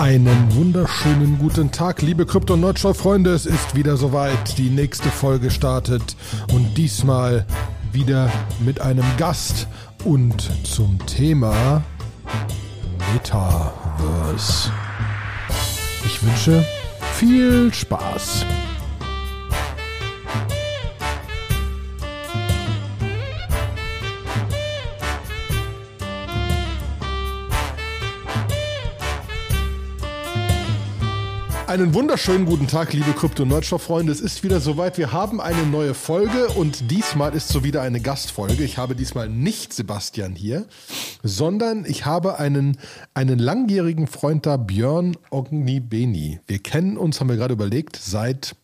Einen wunderschönen guten Tag, liebe Krypto- und Nerdshop-Freunde. Es ist wieder soweit. Die nächste Folge startet und diesmal wieder mit einem Gast und zum Thema Metaverse. Ich wünsche viel Spaß. Einen wunderschönen guten Tag, liebe Krypto- und Nerdstoff-Freunde. Es ist wieder soweit. Wir haben eine neue Folge und diesmal ist so wieder eine Gastfolge. Ich habe diesmal nicht Sebastian hier, sondern ich habe einen, einen langjährigen Freund da, Björn Ognibeni. Wir kennen uns, haben wir gerade überlegt, seit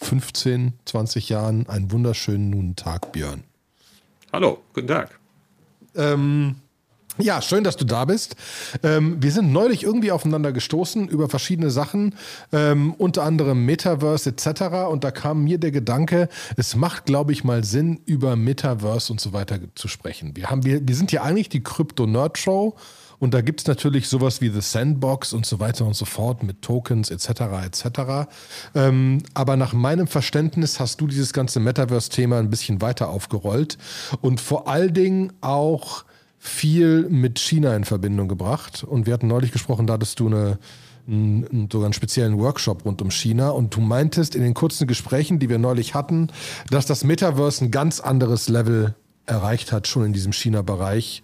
15, 20 Jahren. Einen wunderschönen guten Tag, Björn. Hallo, guten Tag. Ähm, ja, schön, dass du da bist. Ähm, wir sind neulich irgendwie aufeinander gestoßen über verschiedene Sachen, ähm, unter anderem Metaverse etc. Und da kam mir der Gedanke, es macht, glaube ich, mal Sinn, über Metaverse und so weiter zu sprechen. Wir, haben, wir, wir sind ja eigentlich die Crypto-Nerd-Show. Und da gibt es natürlich sowas wie The Sandbox und so weiter und so fort mit Tokens etc. etc. Ähm, aber nach meinem Verständnis hast du dieses ganze Metaverse-Thema ein bisschen weiter aufgerollt und vor allen Dingen auch viel mit China in Verbindung gebracht. Und wir hatten neulich gesprochen, da hattest du eine, einen, sogar einen speziellen Workshop rund um China. Und du meintest in den kurzen Gesprächen, die wir neulich hatten, dass das Metaverse ein ganz anderes Level erreicht hat, schon in diesem China-Bereich,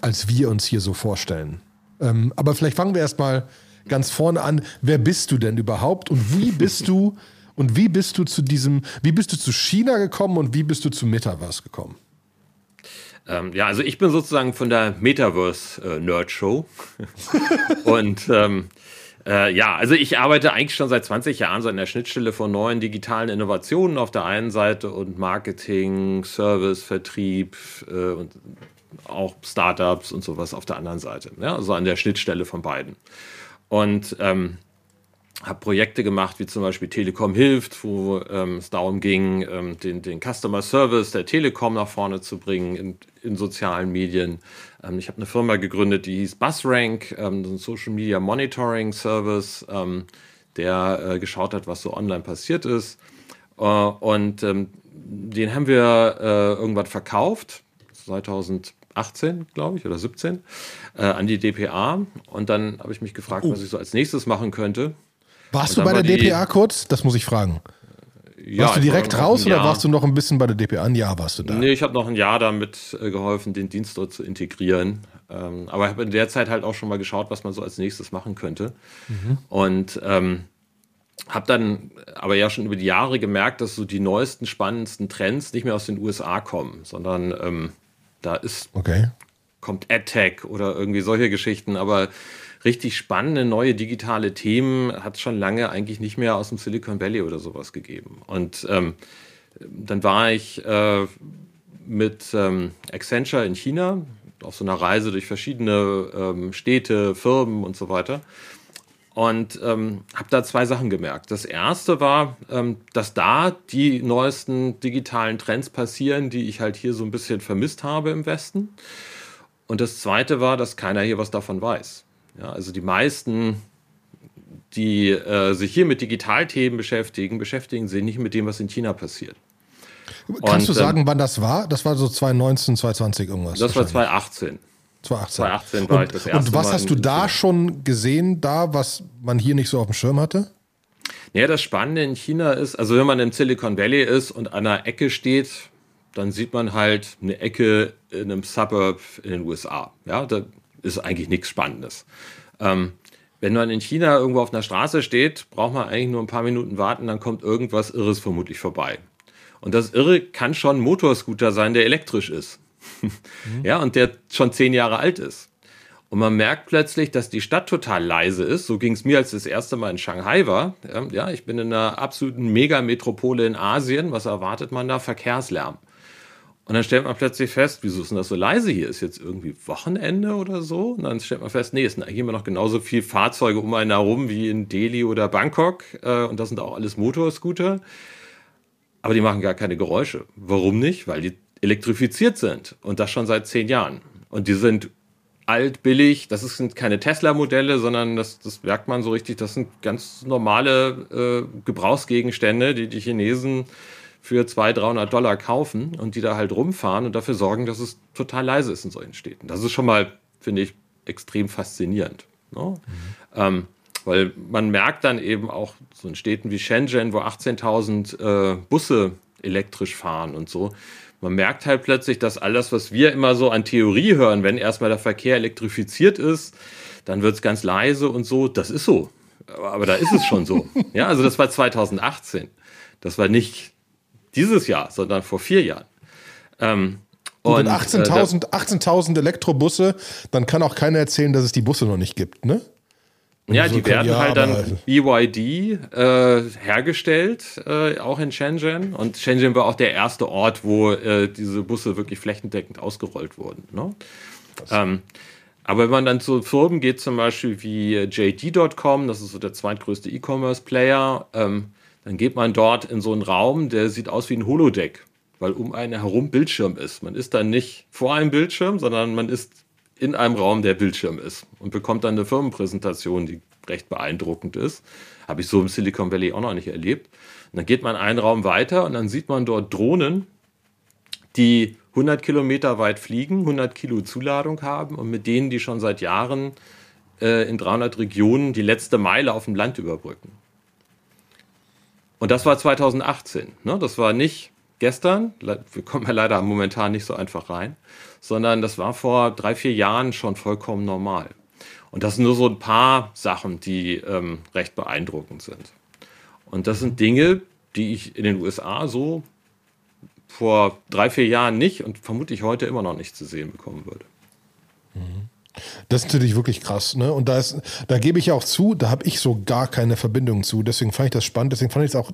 als wir uns hier so vorstellen. Ähm, aber vielleicht fangen wir erstmal ganz vorne an. Wer bist du denn überhaupt und wie bist du und wie bist du zu diesem, wie bist du zu China gekommen und wie bist du zu Metaverse gekommen? Ähm, ja, also ich bin sozusagen von der Metaverse-Nerd-Show. Äh, und ähm, äh, ja, also ich arbeite eigentlich schon seit 20 Jahren so an der Schnittstelle von neuen digitalen Innovationen auf der einen Seite und Marketing, Service, Vertrieb äh, und auch Startups und sowas auf der anderen Seite. Ja, also an der Schnittstelle von beiden. Und ähm, habe Projekte gemacht, wie zum Beispiel Telekom hilft, wo ähm, es darum ging, ähm, den, den Customer Service der Telekom nach vorne zu bringen in, in sozialen Medien. Ähm, ich habe eine Firma gegründet, die hieß BuzzRank, ähm, ein Social Media Monitoring Service, ähm, der äh, geschaut hat, was so online passiert ist. Äh, und ähm, den haben wir äh, irgendwann verkauft, 2018, glaube ich, oder 17, äh, an die DPA. Und dann habe ich mich gefragt, oh. was ich so als nächstes machen könnte. Warst du bei der DPA kurz? Das muss ich fragen. Ja, warst du direkt raus oder warst du noch ein bisschen bei der DPA? Ein Jahr warst du da? Nee, ich habe noch ein Jahr damit äh, geholfen, den Dienst dort zu integrieren. Ähm, aber ich habe in der Zeit halt auch schon mal geschaut, was man so als nächstes machen könnte. Mhm. Und ähm, habe dann aber ja schon über die Jahre gemerkt, dass so die neuesten, spannendsten Trends nicht mehr aus den USA kommen, sondern ähm, da ist okay. kommt AdTech oder irgendwie solche Geschichten, aber richtig spannende neue digitale Themen hat es schon lange eigentlich nicht mehr aus dem Silicon Valley oder sowas gegeben. Und ähm, dann war ich äh, mit ähm, Accenture in China auf so einer Reise durch verschiedene ähm, Städte, Firmen und so weiter. Und ähm, habe da zwei Sachen gemerkt. Das erste war, ähm, dass da die neuesten digitalen Trends passieren, die ich halt hier so ein bisschen vermisst habe im Westen. Und das zweite war, dass keiner hier was davon weiß. Ja, also die meisten, die äh, sich hier mit Digitalthemen beschäftigen, beschäftigen sich nicht mit dem, was in China passiert. Kannst Und, du sagen, ähm, wann das war? Das war so 2019, 2020 irgendwas. Das war 2018. 2018. 2018 war und, ich das erste Und was Mal hast du da schon gesehen, da, was man hier nicht so auf dem Schirm hatte? Ja, das Spannende in China ist, also wenn man im Silicon Valley ist und an einer Ecke steht, dann sieht man halt eine Ecke in einem Suburb in den USA. Ja, da ist eigentlich nichts Spannendes. Ähm, wenn man in China irgendwo auf einer Straße steht, braucht man eigentlich nur ein paar Minuten warten, dann kommt irgendwas Irres vermutlich vorbei. Und das Irre kann schon ein Motorscooter sein, der elektrisch ist. mhm. Ja, und der schon zehn Jahre alt ist. Und man merkt plötzlich, dass die Stadt total leise ist. So ging es mir, als ich das erste Mal in Shanghai war. Ja, ich bin in einer absoluten Megametropole in Asien. Was erwartet man da? Verkehrslärm. Und dann stellt man plötzlich fest, wieso ist denn das so leise hier? Ist jetzt irgendwie Wochenende oder so? Und dann stellt man fest, nee, es sind eigentlich immer noch genauso viele Fahrzeuge um einen herum wie in Delhi oder Bangkok. Äh, und das sind auch alles Motorscooter. Aber die machen gar keine Geräusche. Warum nicht? Weil die elektrifiziert sind. Und das schon seit zehn Jahren. Und die sind alt, billig. Das sind keine Tesla-Modelle, sondern das, das merkt man so richtig. Das sind ganz normale äh, Gebrauchsgegenstände, die die Chinesen für 200, 300 Dollar kaufen und die da halt rumfahren und dafür sorgen, dass es total leise ist in solchen Städten. Das ist schon mal, finde ich, extrem faszinierend. Ne? Mhm. Ähm, weil man merkt dann eben auch so in Städten wie Shenzhen, wo 18.000 äh, Busse elektrisch fahren und so, man merkt halt plötzlich, dass alles, was wir immer so an Theorie hören, wenn erstmal der Verkehr elektrifiziert ist, dann wird es ganz leise und so, das ist so. Aber da ist es schon so. Ja, also das war 2018. Das war nicht dieses Jahr, sondern vor vier Jahren. Ähm, und, und 18.000 äh, 18 Elektrobusse, dann kann auch keiner erzählen, dass es die Busse noch nicht gibt, ne? Ja, so die werden halt dann BYD äh, hergestellt, äh, auch in Shenzhen. Und Shenzhen war auch der erste Ort, wo äh, diese Busse wirklich flächendeckend ausgerollt wurden. Ne? Ähm, aber wenn man dann zu Firmen geht, zum Beispiel wie JD.com, das ist so der zweitgrößte E-Commerce-Player, ähm, dann geht man dort in so einen Raum, der sieht aus wie ein Holodeck, weil um einen herum Bildschirm ist. Man ist dann nicht vor einem Bildschirm, sondern man ist in einem Raum, der Bildschirm ist und bekommt dann eine Firmenpräsentation, die recht beeindruckend ist. Habe ich so im Silicon Valley auch noch nicht erlebt. Und dann geht man einen Raum weiter und dann sieht man dort Drohnen, die 100 Kilometer weit fliegen, 100 Kilo Zuladung haben und mit denen die schon seit Jahren äh, in 300 Regionen die letzte Meile auf dem Land überbrücken. Und das war 2018. Ne? Das war nicht gestern. Wir kommen ja leider momentan nicht so einfach rein sondern das war vor drei, vier Jahren schon vollkommen normal. Und das sind nur so ein paar Sachen, die ähm, recht beeindruckend sind. Und das sind Dinge, die ich in den USA so vor drei, vier Jahren nicht und vermutlich heute immer noch nicht zu sehen bekommen würde. Das ist natürlich wirklich krass, ne? Und da ist, da gebe ich auch zu, da habe ich so gar keine Verbindung zu. Deswegen fand ich das spannend. Deswegen fand ich es auch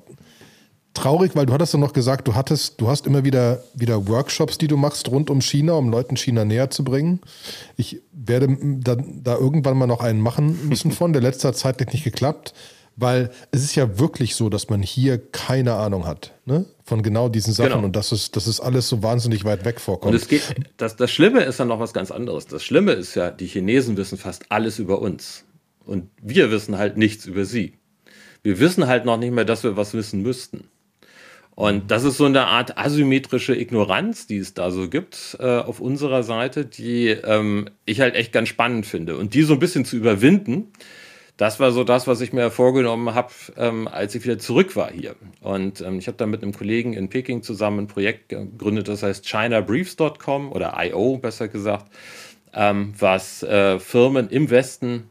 traurig, weil du hattest ja noch gesagt, du hattest, du hast immer wieder, wieder Workshops, die du machst rund um China, um Leuten China näher zu bringen. Ich werde da, da irgendwann mal noch einen machen müssen von, der letzter Zeit nicht geklappt, weil es ist ja wirklich so, dass man hier keine Ahnung hat ne? Von genau diesen Sachen genau. und dass es, dass es alles so wahnsinnig weit weg vorkommt. Und es geht, das, das Schlimme ist dann noch was ganz anderes. Das Schlimme ist ja, die Chinesen wissen fast alles über uns und wir wissen halt nichts über sie. Wir wissen halt noch nicht mehr, dass wir was wissen müssten. Und das ist so eine Art asymmetrische Ignoranz, die es da so gibt äh, auf unserer Seite, die ähm, ich halt echt ganz spannend finde. Und die so ein bisschen zu überwinden, das war so das, was ich mir vorgenommen habe, ähm, als ich wieder zurück war hier. Und ähm, ich habe da mit einem Kollegen in Peking zusammen ein Projekt gegründet, das heißt ChinaBriefs.com oder IO besser gesagt, ähm, was äh, Firmen im Westen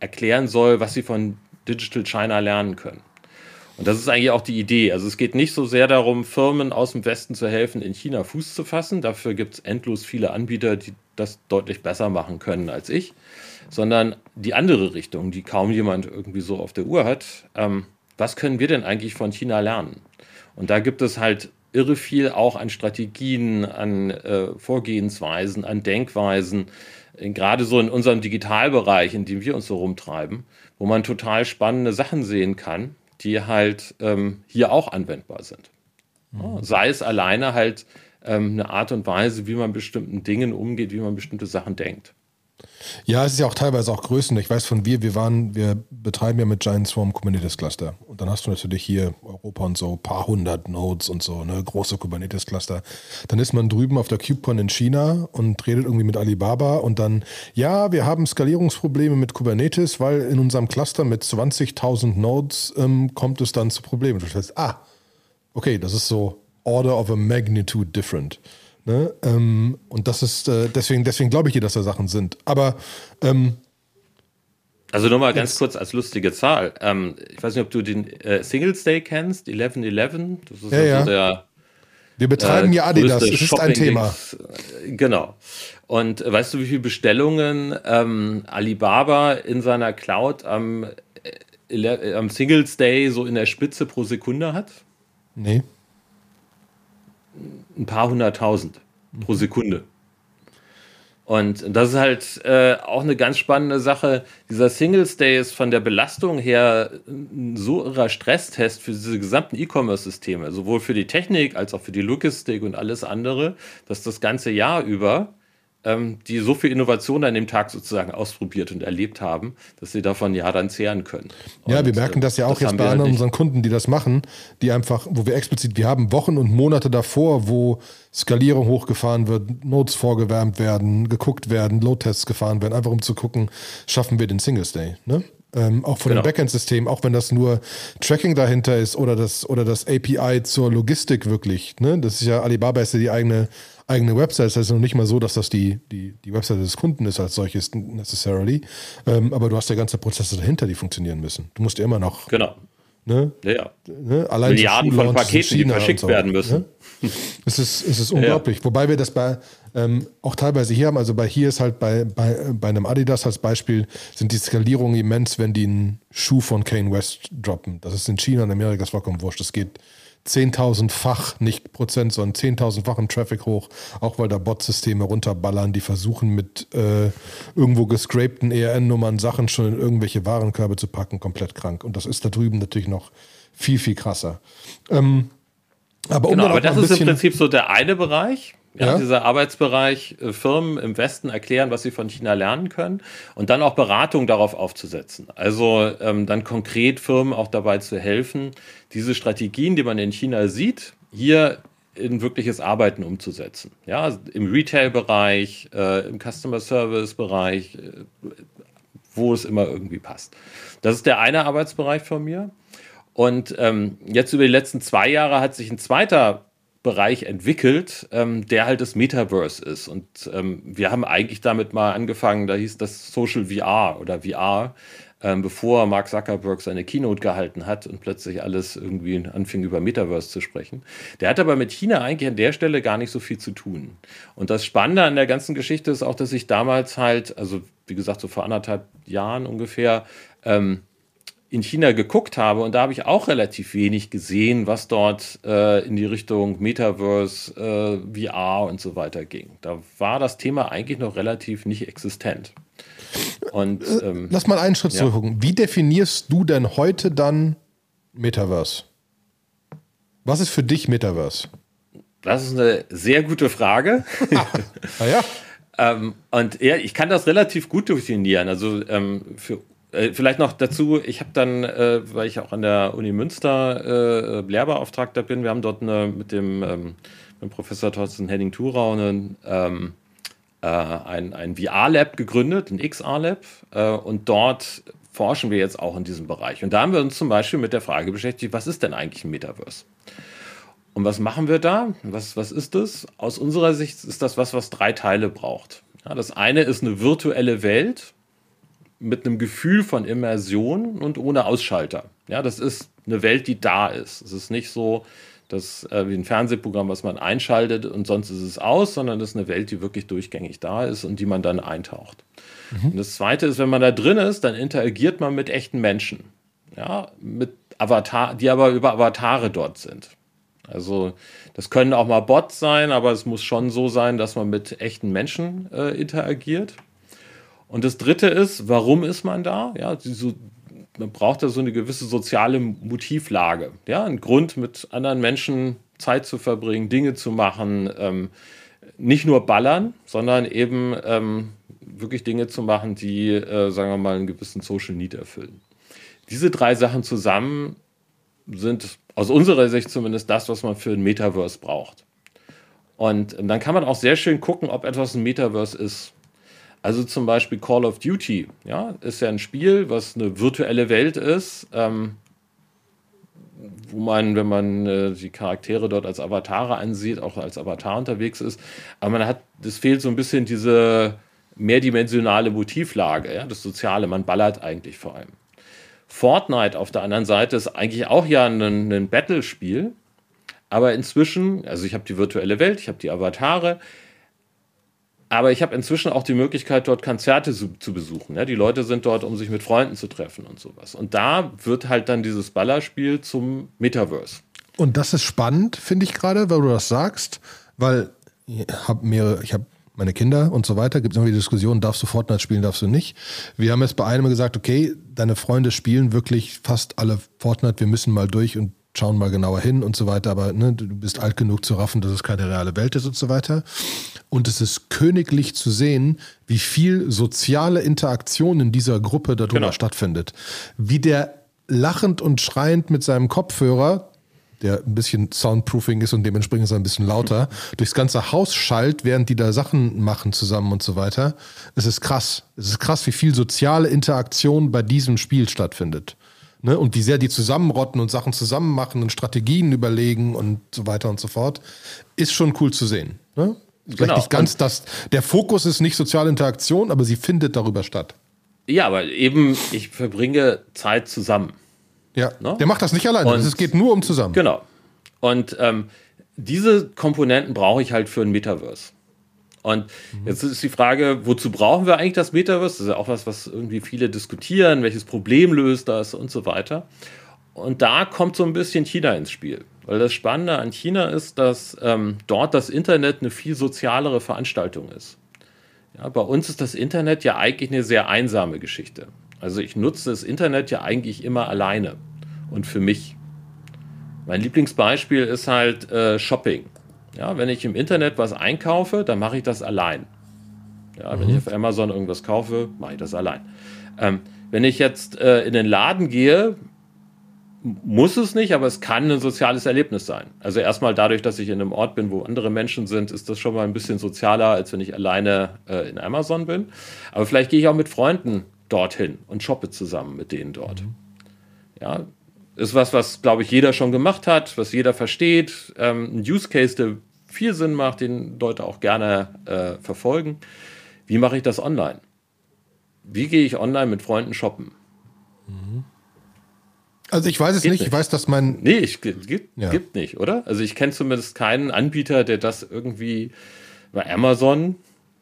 erklären soll, was sie von Digital China lernen können. Und das ist eigentlich auch die Idee. Also es geht nicht so sehr darum, Firmen aus dem Westen zu helfen, in China Fuß zu fassen. Dafür gibt es endlos viele Anbieter, die das deutlich besser machen können als ich. Sondern die andere Richtung, die kaum jemand irgendwie so auf der Uhr hat. Ähm, was können wir denn eigentlich von China lernen? Und da gibt es halt irre viel auch an Strategien, an äh, Vorgehensweisen, an Denkweisen, gerade so in unserem Digitalbereich, in dem wir uns so rumtreiben, wo man total spannende Sachen sehen kann die halt ähm, hier auch anwendbar sind. Mhm. Sei es alleine halt ähm, eine Art und Weise, wie man bestimmten Dingen umgeht, wie man bestimmte Sachen denkt. Ja, es ist ja auch teilweise auch Größen. Ich weiß von wir, wir waren, wir betreiben ja mit Giant Swarm Kubernetes Cluster. Und dann hast du natürlich hier Europa und so, paar hundert Nodes und so, ne, große Kubernetes Cluster. Dann ist man drüben auf der KubeCon in China und redet irgendwie mit Alibaba und dann, ja, wir haben Skalierungsprobleme mit Kubernetes, weil in unserem Cluster mit 20.000 Nodes ähm, kommt es dann zu Problemen. Du stellst, ah, okay, das ist so Order of a Magnitude different. Ne? Ähm, und das ist, äh, deswegen, deswegen glaube ich dir, dass da Sachen sind. Aber ähm, also nochmal ganz kurz als lustige Zahl. Ähm, ich weiß nicht, ob du den äh, Singles Day kennst, 11-11. Das ist ja, also ja. der. Wir betreiben äh, ja Adidas, das ist ein Thema. Genau. Und äh, weißt du, wie viele Bestellungen ähm, Alibaba in seiner Cloud am, äh, am Singles Day so in der Spitze pro Sekunde hat? Nee ein paar hunderttausend pro Sekunde. Und das ist halt äh, auch eine ganz spannende Sache. Dieser Singles Day ist von der Belastung her ein so irrer Stresstest für diese gesamten E-Commerce-Systeme, sowohl für die Technik als auch für die Logistik und alles andere, dass das ganze Jahr über ähm, die so viel Innovation an dem Tag sozusagen ausprobiert und erlebt haben, dass sie davon ja dann zehren können. Und ja, wir merken das ja auch das jetzt bei anderen unseren Kunden, die das machen, die einfach, wo wir explizit, wir haben Wochen und Monate davor, wo Skalierung hochgefahren wird, Notes vorgewärmt werden, geguckt werden, Load-Tests gefahren werden, einfach um zu gucken, schaffen wir den Singles Day. Ne? Ähm, auch von genau. dem Backend-System, auch wenn das nur Tracking dahinter ist oder das, oder das API zur Logistik wirklich. Ne? Das ist ja, Alibaba ist ja die eigene, eigene Website. Das heißt noch nicht mal so, dass das die, die, die Website des Kunden ist als solches necessarily. Ähm, aber du hast ja ganze Prozesse dahinter, die funktionieren müssen. Du musst ja immer noch. Genau. Ne? Ja, ja. Ne? Allein Milliarden von Paketen, die verschickt so, werden müssen. Ne? Es ist, es ist unglaublich. Ja. Wobei wir das bei ähm, auch teilweise hier haben, also bei hier ist halt bei, bei, bei einem Adidas als Beispiel, sind die Skalierungen immens, wenn die einen Schuh von Kane West droppen. Das ist in China und Amerika vollkommen wurscht. Das geht 10.000-fach, nicht Prozent, sondern 10.000-fachen Traffic hoch, auch weil da Bot-Systeme runterballern, die versuchen mit äh, irgendwo gescrapten ERN-Nummern Sachen schon in irgendwelche Warenkörbe zu packen, komplett krank. Und das ist da drüben natürlich noch viel, viel krasser. Ähm, aber, um genau, aber das ist im Prinzip so der eine Bereich. Ja, ja. dieser Arbeitsbereich äh, Firmen im Westen erklären, was sie von China lernen können und dann auch Beratung darauf aufzusetzen. Also ähm, dann konkret Firmen auch dabei zu helfen, diese Strategien, die man in China sieht, hier in wirkliches Arbeiten umzusetzen. Ja, im Retail-Bereich, äh, im Customer Service-Bereich, äh, wo es immer irgendwie passt. Das ist der eine Arbeitsbereich von mir. Und ähm, jetzt über die letzten zwei Jahre hat sich ein zweiter Bereich entwickelt, ähm, der halt das Metaverse ist. Und ähm, wir haben eigentlich damit mal angefangen, da hieß das Social VR oder VR, ähm, bevor Mark Zuckerberg seine Keynote gehalten hat und plötzlich alles irgendwie anfing über Metaverse zu sprechen. Der hat aber mit China eigentlich an der Stelle gar nicht so viel zu tun. Und das Spannende an der ganzen Geschichte ist auch, dass ich damals halt, also wie gesagt, so vor anderthalb Jahren ungefähr, ähm, in China geguckt habe und da habe ich auch relativ wenig gesehen, was dort äh, in die Richtung Metaverse, äh, VR und so weiter ging. Da war das Thema eigentlich noch relativ nicht existent. Und, äh, ähm, Lass mal einen Schritt ja. zurückgucken. Wie definierst du denn heute dann Metaverse? Was ist für dich Metaverse? Das ist eine sehr gute Frage. ah, ja. ähm, und ja, ich kann das relativ gut definieren. Also ähm, für vielleicht noch dazu, ich habe dann, äh, weil ich auch an der Uni Münster äh, Lehrbeauftragter bin, wir haben dort eine, mit dem ähm, mit Professor Thorsten Henning-Thurau einen, ähm, äh, ein, ein VR-Lab gegründet, ein XR-Lab. Äh, und dort forschen wir jetzt auch in diesem Bereich. Und da haben wir uns zum Beispiel mit der Frage beschäftigt, was ist denn eigentlich ein Metaverse? Und was machen wir da? Was, was ist das? Aus unserer Sicht ist das was, was drei Teile braucht. Ja, das eine ist eine virtuelle Welt, mit einem Gefühl von Immersion und ohne Ausschalter. Ja, das ist eine Welt, die da ist. Es ist nicht so, dass äh, wie ein Fernsehprogramm, was man einschaltet und sonst ist es aus, sondern das ist eine Welt, die wirklich durchgängig da ist und die man dann eintaucht. Mhm. Und das Zweite ist, wenn man da drin ist, dann interagiert man mit echten Menschen. Ja, mit Avatar, die aber über Avatare dort sind. Also das können auch mal Bots sein, aber es muss schon so sein, dass man mit echten Menschen äh, interagiert. Und das Dritte ist, warum ist man da? Ja, so, man braucht da so eine gewisse soziale Motivlage. Ja, ein Grund, mit anderen Menschen Zeit zu verbringen, Dinge zu machen, ähm, nicht nur ballern, sondern eben ähm, wirklich Dinge zu machen, die, äh, sagen wir mal, einen gewissen Social Need erfüllen. Diese drei Sachen zusammen sind aus unserer Sicht zumindest das, was man für ein Metaverse braucht. Und dann kann man auch sehr schön gucken, ob etwas ein Metaverse ist. Also zum Beispiel Call of Duty, ja, ist ja ein Spiel, was eine virtuelle Welt ist, ähm, wo man, wenn man äh, die Charaktere dort als Avatare ansieht, auch als Avatar unterwegs ist. Aber man hat, es fehlt so ein bisschen diese mehrdimensionale Motivlage, ja, das Soziale. Man ballert eigentlich vor allem. Fortnite auf der anderen Seite ist eigentlich auch ja ein, ein Battle-Spiel, aber inzwischen, also ich habe die virtuelle Welt, ich habe die Avatare, aber ich habe inzwischen auch die Möglichkeit, dort Konzerte zu, zu besuchen. Ja, die Leute sind dort, um sich mit Freunden zu treffen und sowas. Und da wird halt dann dieses Ballerspiel zum Metaverse. Und das ist spannend, finde ich gerade, weil du das sagst, weil ich habe mehrere, ich habe meine Kinder und so weiter, gibt es immer die Diskussion, darfst du Fortnite spielen, darfst du nicht. Wir haben jetzt bei einem gesagt, okay, deine Freunde spielen wirklich fast alle Fortnite, wir müssen mal durch und schauen mal genauer hin und so weiter, aber ne, du bist alt genug zu raffen, dass es keine reale Welt ist und so weiter. Und es ist königlich zu sehen, wie viel soziale Interaktion in dieser Gruppe darüber genau. stattfindet. Wie der lachend und schreiend mit seinem Kopfhörer der ein bisschen Soundproofing ist und dementsprechend ist er ein bisschen lauter, durchs ganze Haus schallt, während die da Sachen machen zusammen und so weiter. Es ist krass. Es ist krass, wie viel soziale Interaktion bei diesem Spiel stattfindet. Ne? Und wie sehr die zusammenrotten und Sachen zusammen machen und Strategien überlegen und so weiter und so fort. Ist schon cool zu sehen. Ne? Vielleicht genau. nicht ganz das. Der Fokus ist nicht soziale Interaktion, aber sie findet darüber statt. Ja, aber eben, ich verbringe Zeit zusammen. Ja, ne? der macht das nicht alleine. es geht nur um zusammen. Genau. Und ähm, diese Komponenten brauche ich halt für ein Metaverse. Und mhm. jetzt ist die Frage, wozu brauchen wir eigentlich das Metaverse? Das ist ja auch was, was irgendwie viele diskutieren, welches Problem löst das und so weiter. Und da kommt so ein bisschen China ins Spiel. Weil das Spannende an China ist, dass ähm, dort das Internet eine viel sozialere Veranstaltung ist. Ja, bei uns ist das Internet ja eigentlich eine sehr einsame Geschichte. Also ich nutze das Internet ja eigentlich immer alleine und für mich. Mein Lieblingsbeispiel ist halt äh, Shopping. Ja, wenn ich im Internet was einkaufe, dann mache ich das allein. Ja, mhm. wenn ich auf Amazon irgendwas kaufe, mache ich das allein. Ähm, wenn ich jetzt äh, in den Laden gehe, muss es nicht, aber es kann ein soziales Erlebnis sein. Also erstmal dadurch, dass ich in einem Ort bin, wo andere Menschen sind, ist das schon mal ein bisschen sozialer, als wenn ich alleine äh, in Amazon bin. Aber vielleicht gehe ich auch mit Freunden dorthin und shoppe zusammen mit denen dort. Mhm. Ja, ist was, was, glaube ich, jeder schon gemacht hat, was jeder versteht. Ähm, ein Use Case, der viel Sinn macht, den Leute auch gerne äh, verfolgen. Wie mache ich das online? Wie gehe ich online mit Freunden shoppen? Mhm. Also ich weiß es nicht. nicht. ich weiß, dass mein... Nee, ich, gibt, ja. gibt nicht, oder? Also ich kenne zumindest keinen Anbieter, der das irgendwie bei Amazon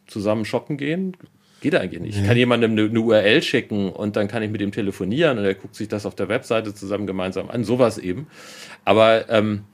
zusammen shoppen gehen. Geht eigentlich nicht. Ich kann jemandem eine, eine, URL schicken und dann kann ich mit ihm telefonieren und er guckt sich das auf der Webseite zusammen gemeinsam an. Sowas eben. Aber ähm, äh,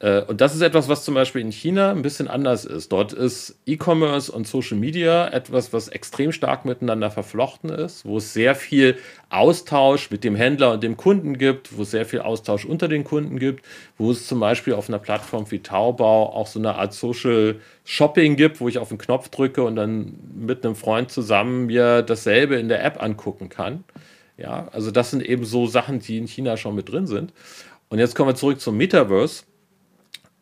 und das ist etwas, was zum Beispiel in China ein bisschen anders ist. Dort ist E-Commerce und Social Media etwas, was extrem stark miteinander verflochten ist, wo es sehr viel Austausch mit dem Händler und dem Kunden gibt, wo es sehr viel Austausch unter den Kunden gibt, wo es zum Beispiel auf einer Plattform wie Taobao auch so eine Art Social Shopping gibt, wo ich auf den Knopf drücke und dann mit einem Freund zusammen mir dasselbe in der App angucken kann. Ja, also das sind eben so Sachen, die in China schon mit drin sind. Und jetzt kommen wir zurück zum Metaverse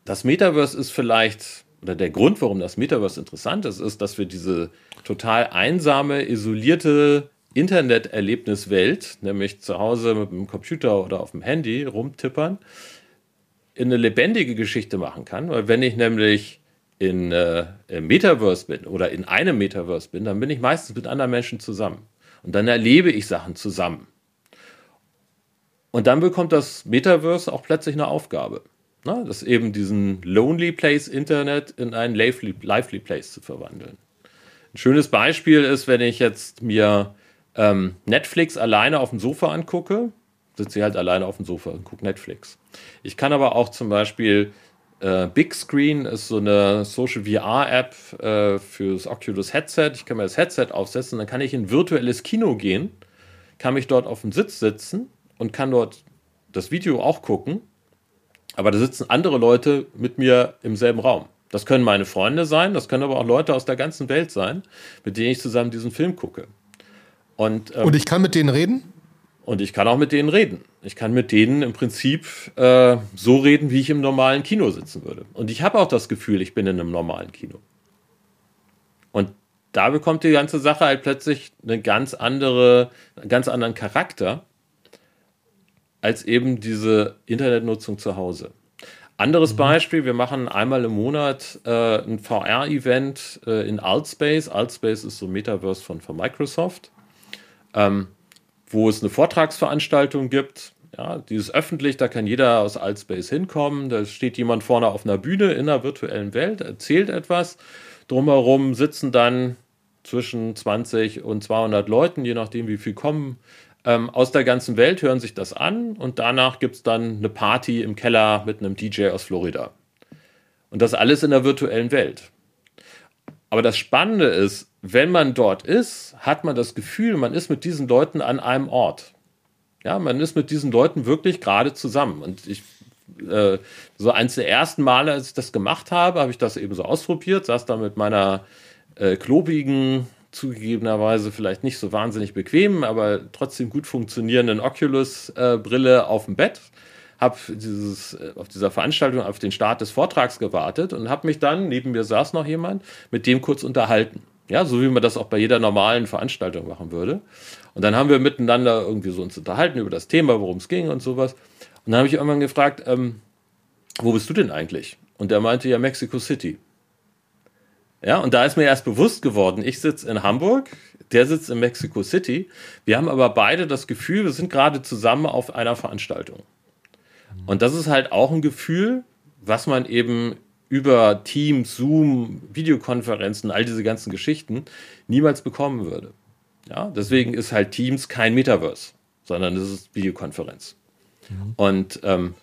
das Metaverse ist vielleicht, oder der Grund, warum das Metaverse interessant ist, ist, dass wir diese total einsame, isolierte Interneterlebniswelt, nämlich zu Hause mit dem Computer oder auf dem Handy rumtippern, in eine lebendige Geschichte machen kann. Weil wenn ich nämlich in äh, im Metaverse bin oder in einem Metaverse bin, dann bin ich meistens mit anderen Menschen zusammen. Und dann erlebe ich Sachen zusammen. Und dann bekommt das Metaverse auch plötzlich eine Aufgabe. Ne? Das eben diesen Lonely Place Internet in ein Lively, lively Place zu verwandeln. Ein schönes Beispiel ist, wenn ich jetzt mir ähm, Netflix alleine auf dem Sofa angucke, sitze ich halt alleine auf dem Sofa und gucke Netflix. Ich kann aber auch zum Beispiel äh, Big Screen ist so eine Social VR-App äh, fürs Oculus Headset. Ich kann mir das Headset aufsetzen, dann kann ich in ein virtuelles Kino gehen, kann mich dort auf dem Sitz sitzen und kann dort das Video auch gucken aber da sitzen andere Leute mit mir im selben Raum. Das können meine Freunde sein, das können aber auch Leute aus der ganzen Welt sein, mit denen ich zusammen diesen Film gucke. Und, ähm, und ich kann mit denen reden? Und ich kann auch mit denen reden. Ich kann mit denen im Prinzip äh, so reden, wie ich im normalen Kino sitzen würde. Und ich habe auch das Gefühl, ich bin in einem normalen Kino. Und da bekommt die ganze Sache halt plötzlich eine ganz andere, einen ganz anderen Charakter als eben diese Internetnutzung zu Hause. Anderes mhm. Beispiel, wir machen einmal im Monat äh, ein VR-Event äh, in Altspace. Altspace ist so ein Metaverse von, von Microsoft, ähm, wo es eine Vortragsveranstaltung gibt. Ja, die ist öffentlich, da kann jeder aus Altspace hinkommen. Da steht jemand vorne auf einer Bühne in einer virtuellen Welt, erzählt etwas. Drumherum sitzen dann zwischen 20 und 200 Leuten, je nachdem, wie viel kommen ähm, aus der ganzen Welt hören sich das an und danach gibt es dann eine Party im Keller mit einem DJ aus Florida. Und das alles in der virtuellen Welt. Aber das Spannende ist, wenn man dort ist, hat man das Gefühl, man ist mit diesen Leuten an einem Ort. Ja, man ist mit diesen Leuten wirklich gerade zusammen. Und ich äh, so eins der ersten Male, als ich das gemacht habe, habe ich das eben so ausprobiert, saß da mit meiner äh, klobigen, zugegebenerweise vielleicht nicht so wahnsinnig bequem, aber trotzdem gut funktionierenden Oculus-Brille äh, auf dem Bett habe dieses, äh, auf dieser Veranstaltung auf den Start des Vortrags gewartet und habe mich dann, neben mir saß noch jemand, mit dem kurz unterhalten. Ja, so wie man das auch bei jeder normalen Veranstaltung machen würde. Und dann haben wir miteinander irgendwie so uns unterhalten über das Thema, worum es ging und sowas. Und dann habe ich irgendwann gefragt, ähm, wo bist du denn eigentlich? Und der meinte ja Mexico City. Ja, und da ist mir erst bewusst geworden, ich sitze in Hamburg, der sitzt in Mexico City. Wir haben aber beide das Gefühl, wir sind gerade zusammen auf einer Veranstaltung. Und das ist halt auch ein Gefühl, was man eben über Teams, Zoom, Videokonferenzen, all diese ganzen Geschichten niemals bekommen würde. Ja, deswegen ist halt Teams kein Metaverse, sondern es ist Videokonferenz. Mhm. Und ähm,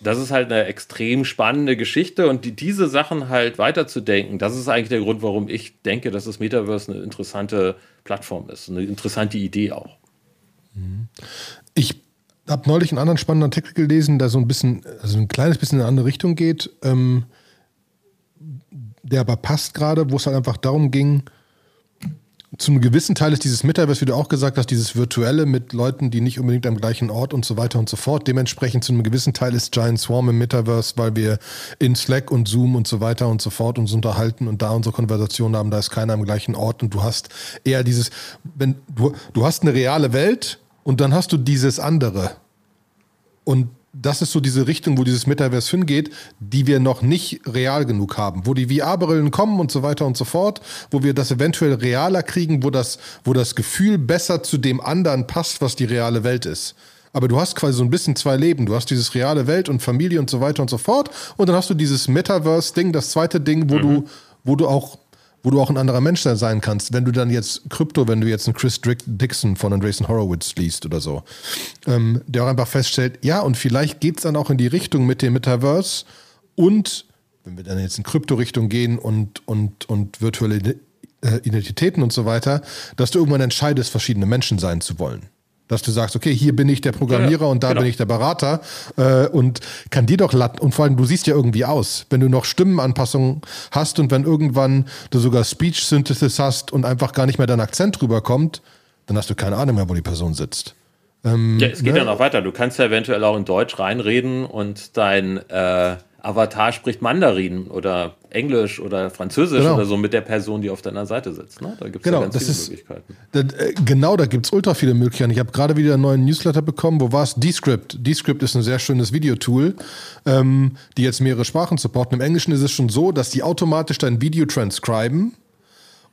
das ist halt eine extrem spannende Geschichte und die, diese Sachen halt weiterzudenken, das ist eigentlich der Grund, warum ich denke, dass das Metaverse eine interessante Plattform ist, eine interessante Idee auch. Mhm. Ich habe neulich einen anderen spannenden Artikel gelesen, der so ein bisschen, also ein kleines bisschen in eine andere Richtung geht, ähm, der aber passt gerade, wo es halt einfach darum ging, zu einem gewissen Teil ist dieses Metaverse, wie du auch gesagt hast, dieses Virtuelle mit Leuten, die nicht unbedingt am gleichen Ort und so weiter und so fort. Dementsprechend zu einem gewissen Teil ist Giant Swarm im Metaverse, weil wir in Slack und Zoom und so weiter und so fort uns unterhalten und da unsere Konversation haben, da ist keiner am gleichen Ort und du hast eher dieses, wenn du, du hast eine reale Welt und dann hast du dieses andere. Und das ist so diese Richtung, wo dieses Metaverse hingeht, die wir noch nicht real genug haben, wo die VR-Brillen kommen und so weiter und so fort, wo wir das eventuell realer kriegen, wo das, wo das Gefühl besser zu dem anderen passt, was die reale Welt ist. Aber du hast quasi so ein bisschen zwei Leben. Du hast dieses reale Welt und Familie und so weiter und so fort. Und dann hast du dieses Metaverse-Ding, das zweite Ding, wo mhm. du, wo du auch wo du auch ein anderer Mensch sein kannst, wenn du dann jetzt Krypto, wenn du jetzt einen Chris Dixon von Andreessen Horowitz liest oder so, ähm, der auch einfach feststellt, ja, und vielleicht geht es dann auch in die Richtung mit dem Metaverse und wenn wir dann jetzt in Krypto-Richtung gehen und, und, und virtuelle äh, Identitäten und so weiter, dass du irgendwann entscheidest, verschiedene Menschen sein zu wollen. Dass du sagst, okay, hier bin ich der Programmierer ja, und da genau. bin ich der Berater äh, und kann dir doch latten. Und vor allem, du siehst ja irgendwie aus. Wenn du noch Stimmenanpassungen hast und wenn irgendwann du sogar Speech Synthesis hast und einfach gar nicht mehr dein Akzent rüberkommt, dann hast du keine Ahnung mehr, wo die Person sitzt. Ähm, ja, es geht ne? ja noch weiter. Du kannst ja eventuell auch in Deutsch reinreden und dein äh, Avatar spricht Mandarin oder Englisch oder Französisch genau. oder so mit der Person, die auf deiner Seite sitzt. Ne? Da gibt es genau, ja ganz viele ist, Möglichkeiten. Das, äh, genau, da gibt es ultra viele Möglichkeiten. Ich habe gerade wieder einen neuen Newsletter bekommen. Wo war es? Descript. Descript ist ein sehr schönes Videotool, ähm, die jetzt mehrere Sprachen supporten. Im Englischen ist es schon so, dass die automatisch dein Video transcriben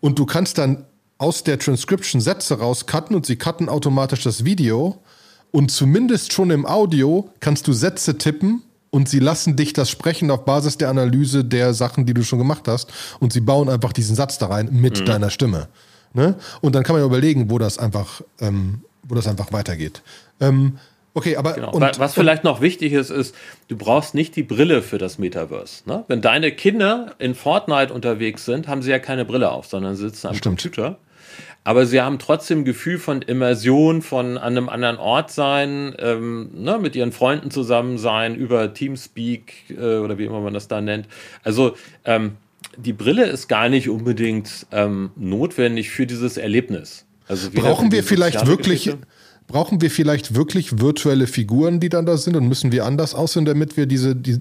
und du kannst dann aus der Transcription Sätze rauscutten und sie cutten automatisch das Video. Und zumindest schon im Audio kannst du Sätze tippen und sie lassen dich das sprechen auf Basis der Analyse der Sachen, die du schon gemacht hast und sie bauen einfach diesen Satz da rein mit mhm. deiner Stimme. Ne? Und dann kann man überlegen, wo das einfach, ähm, wo das einfach weitergeht. Ähm, okay, aber genau. und, was vielleicht noch wichtig ist, ist, du brauchst nicht die Brille für das Metaverse. Ne? Wenn deine Kinder in Fortnite unterwegs sind, haben sie ja keine Brille auf, sondern sitzen am Stimmt. Computer aber sie haben trotzdem Gefühl von Immersion, von an einem anderen Ort sein, ähm, ne, mit ihren Freunden zusammen sein, über Teamspeak äh, oder wie immer man das da nennt. Also ähm, die Brille ist gar nicht unbedingt ähm, notwendig für dieses Erlebnis. Also Brauchen wir vielleicht wirklich, Geschichte? Brauchen wir vielleicht wirklich virtuelle Figuren, die dann da sind und müssen wir anders aussehen, damit wir diese, die,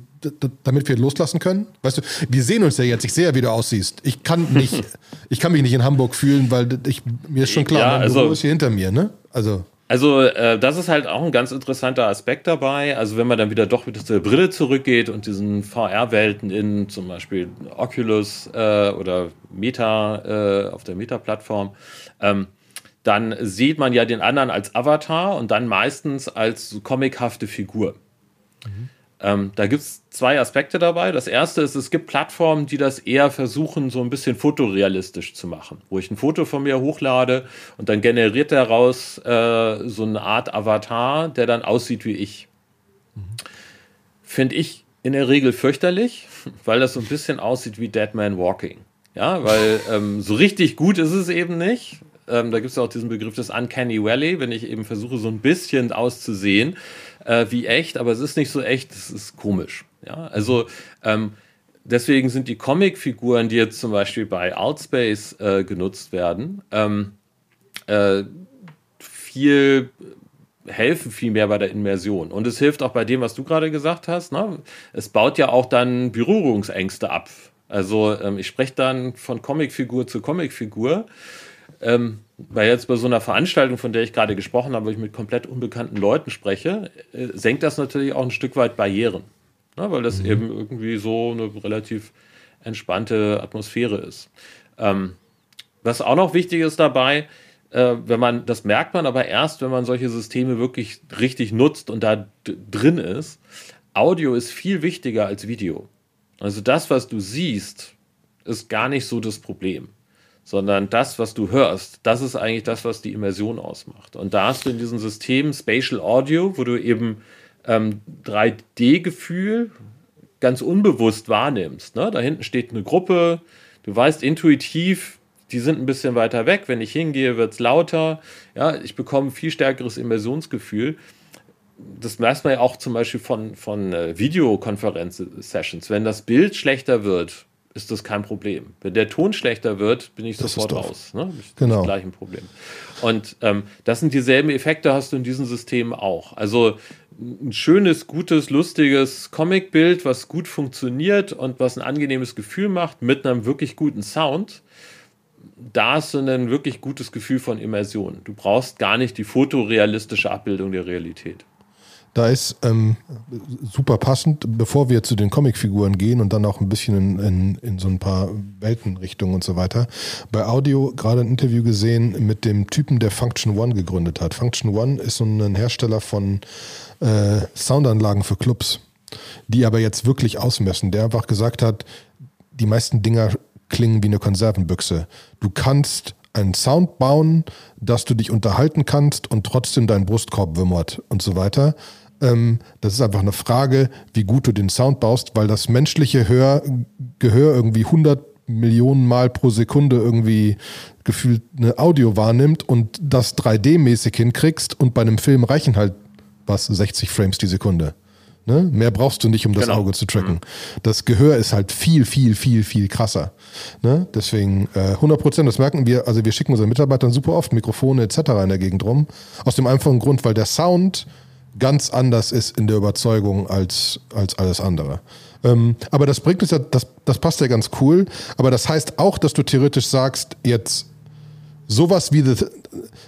damit wir loslassen können? Weißt du, wir sehen uns ja jetzt. Ich sehe ja, wie du aussiehst. Ich kann nicht, ich kann mich nicht in Hamburg fühlen, weil ich, mir ist schon klar, ja, also, Büro ist hier hinter mir, ne? Also. Also, äh, das ist halt auch ein ganz interessanter Aspekt dabei. Also, wenn man dann wieder doch wieder zur Brille zurückgeht und diesen VR-Welten in zum Beispiel Oculus äh, oder Meta äh, auf der Meta-Plattform, ähm, dann sieht man ja den anderen als Avatar und dann meistens als comichafte Figur. Mhm. Ähm, da gibt es zwei Aspekte dabei. Das erste ist, es gibt Plattformen, die das eher versuchen, so ein bisschen fotorealistisch zu machen, wo ich ein Foto von mir hochlade und dann generiert daraus äh, so eine Art Avatar, der dann aussieht wie ich. Mhm. Finde ich in der Regel fürchterlich, weil das so ein bisschen aussieht wie Dead Man Walking. Ja, weil ähm, so richtig gut ist es eben nicht. Ähm, da gibt es auch diesen Begriff des Uncanny Valley, wenn ich eben versuche, so ein bisschen auszusehen äh, wie echt, aber es ist nicht so echt, es ist komisch. Ja, also ähm, deswegen sind die Comicfiguren, die jetzt zum Beispiel bei Outspace äh, genutzt werden, ähm, äh, viel helfen viel mehr bei der Immersion. Und es hilft auch bei dem, was du gerade gesagt hast. Ne? Es baut ja auch dann Berührungsängste ab. Also ähm, ich spreche dann von Comicfigur zu Comicfigur. Ähm, weil jetzt bei so einer Veranstaltung, von der ich gerade gesprochen habe, wo ich mit komplett unbekannten Leuten spreche, äh, senkt das natürlich auch ein Stück weit Barrieren. Ne? Weil das mhm. eben irgendwie so eine relativ entspannte Atmosphäre ist. Ähm, was auch noch wichtig ist dabei, äh, wenn man, das merkt man aber erst, wenn man solche Systeme wirklich richtig nutzt und da drin ist. Audio ist viel wichtiger als Video. Also das, was du siehst, ist gar nicht so das Problem, sondern das, was du hörst, das ist eigentlich das, was die Immersion ausmacht. Und da hast du in diesem System Spatial Audio, wo du eben ähm, 3D-Gefühl ganz unbewusst wahrnimmst. Ne? Da hinten steht eine Gruppe, du weißt intuitiv, die sind ein bisschen weiter weg. Wenn ich hingehe, wird es lauter. Ja, ich bekomme ein viel stärkeres Immersionsgefühl. Das merkt man ja auch zum Beispiel von, von äh, Videokonferenz-Sessions. Wenn das Bild schlechter wird, ist das kein Problem. Wenn der Ton schlechter wird, bin ich das sofort raus. Ne? Ich, genau. Das gleiche Problem. Und ähm, das sind dieselben Effekte, hast du in diesen Systemen auch. Also ein schönes, gutes, lustiges Comicbild, was gut funktioniert und was ein angenehmes Gefühl macht, mit einem wirklich guten Sound da hast du ein wirklich gutes Gefühl von Immersion. Du brauchst gar nicht die fotorealistische Abbildung der Realität. Da ist ähm, super passend, bevor wir zu den Comicfiguren gehen und dann auch ein bisschen in, in, in so ein paar Weltenrichtungen und so weiter. Bei Audio gerade ein Interview gesehen mit dem Typen, der Function One gegründet hat. Function One ist so ein Hersteller von äh, Soundanlagen für Clubs, die aber jetzt wirklich ausmessen. Der einfach gesagt hat, die meisten Dinger klingen wie eine Konservenbüchse. Du kannst einen Sound bauen, dass du dich unterhalten kannst und trotzdem dein Brustkorb wimmert und so weiter. Ähm, das ist einfach eine Frage, wie gut du den Sound baust, weil das menschliche Hör, Gehör irgendwie 100 Millionen Mal pro Sekunde irgendwie gefühlt eine Audio wahrnimmt und das 3D-mäßig hinkriegst und bei einem Film reichen halt was 60 Frames die Sekunde. Ne? Mehr brauchst du nicht, um das genau. Auge zu tracken. Mhm. Das Gehör ist halt viel, viel, viel, viel krasser. Ne? Deswegen äh, 100 Prozent, das merken wir, also wir schicken unseren Mitarbeitern super oft Mikrofone etc. in der Gegend rum. Aus dem einfachen Grund, weil der Sound ganz anders ist in der Überzeugung als, als alles andere. Ähm, aber das bringt uns ja, das, das passt ja ganz cool. Aber das heißt auch, dass du theoretisch sagst, jetzt sowas wie das,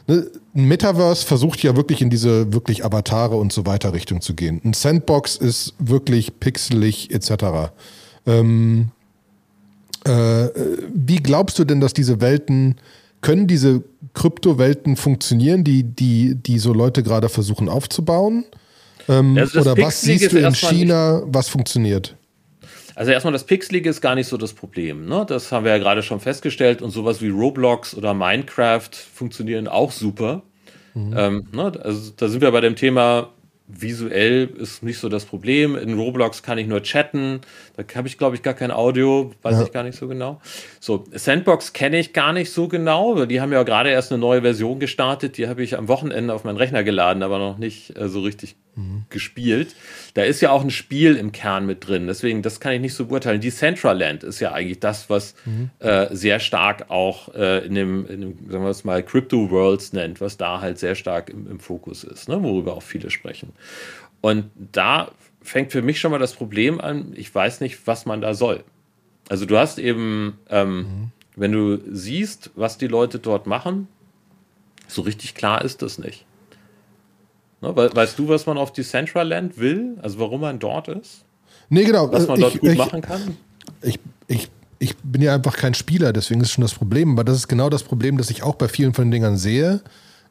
ne, ein Metaverse versucht ja wirklich in diese wirklich Avatare und so weiter Richtung zu gehen. Ein Sandbox ist wirklich pixelig etc. Ähm, äh, wie glaubst du denn, dass diese Welten können diese Kryptowelten funktionieren, die, die, die so Leute gerade versuchen aufzubauen? Ähm, also oder was siehst du in China, was funktioniert? Also erstmal das Pixelige ist gar nicht so das Problem. Ne? Das haben wir ja gerade schon festgestellt und sowas wie Roblox oder Minecraft funktionieren auch super. Mhm. Ähm, ne? Also da sind wir bei dem Thema visuell ist nicht so das Problem. In Roblox kann ich nur chatten. Da habe ich, glaube ich, gar kein Audio. Weiß ja. ich gar nicht so genau. So, Sandbox kenne ich gar nicht so genau. Die haben ja gerade erst eine neue Version gestartet. Die habe ich am Wochenende auf meinen Rechner geladen, aber noch nicht äh, so richtig mhm. gespielt. Da ist ja auch ein Spiel im Kern mit drin. Deswegen, das kann ich nicht so beurteilen. Die Centraland ist ja eigentlich das, was mhm. äh, sehr stark auch äh, in, dem, in dem, sagen wir es mal, Crypto Worlds nennt, was da halt sehr stark im, im Fokus ist, ne? worüber auch viele sprechen. Und da fängt für mich schon mal das Problem an, ich weiß nicht, was man da soll. Also du hast eben, ähm, mhm. wenn du siehst, was die Leute dort machen, so richtig klar ist das nicht. Ne, weißt du, was man auf Decentraland will? Also warum man dort ist? Nee, genau. Was man dort ich, gut ich, machen kann? Ich, ich, ich bin ja einfach kein Spieler, deswegen ist schon das Problem. Aber das ist genau das Problem, das ich auch bei vielen von den Dingern sehe.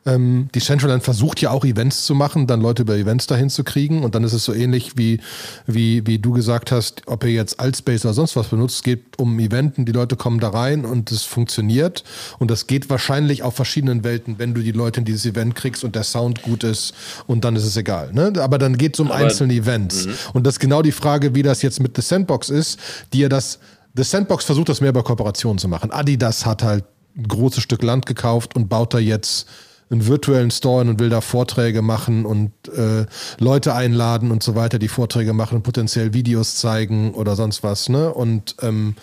Ähm, die Centraland versucht ja auch Events zu machen, dann Leute über Events dahin zu kriegen. Und dann ist es so ähnlich wie, wie, wie du gesagt hast, ob ihr jetzt Altspace oder sonst was benutzt, es geht um Eventen, die Leute kommen da rein und es funktioniert. Und das geht wahrscheinlich auf verschiedenen Welten, wenn du die Leute in dieses Event kriegst und der Sound gut ist und dann ist es egal. Ne? Aber dann geht es um Aber, einzelne Events. Mh. Und das ist genau die Frage, wie das jetzt mit The Sandbox ist, die ja das The Sandbox versucht das mehr über Kooperationen zu machen. Adidas hat halt ein großes Stück Land gekauft und baut da jetzt einen virtuellen Store und will da Vorträge machen und äh, Leute einladen und so weiter, die Vorträge machen und potenziell Videos zeigen oder sonst was. Ne? Und ähm,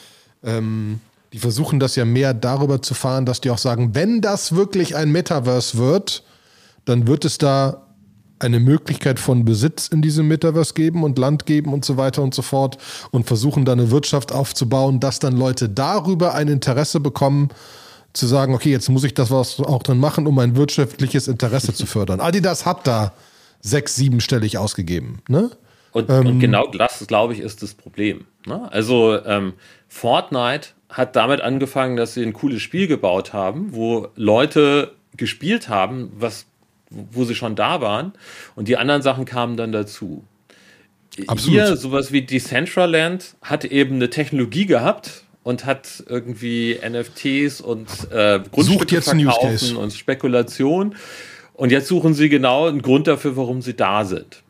ähm, die versuchen das ja mehr darüber zu fahren, dass die auch sagen, wenn das wirklich ein Metaverse wird, dann wird es da eine Möglichkeit von Besitz in diesem Metaverse geben und Land geben und so weiter und so fort und versuchen da eine Wirtschaft aufzubauen, dass dann Leute darüber ein Interesse bekommen, zu sagen, okay, jetzt muss ich das was auch dann machen, um mein wirtschaftliches Interesse zu fördern. Adidas hat da sechs, siebenstellig ausgegeben. Ne? Und, ähm, und, genau das, glaube ich, ist das Problem. Ne? Also ähm, Fortnite hat damit angefangen, dass sie ein cooles Spiel gebaut haben, wo Leute gespielt haben, was, wo sie schon da waren, und die anderen Sachen kamen dann dazu. Absolut. Hier sowas wie Decentraland hat eben eine Technologie gehabt, und hat irgendwie NFTs und äh, Grundstücke verkaufen und Spekulation. Und jetzt suchen sie genau einen Grund dafür, warum sie da sind.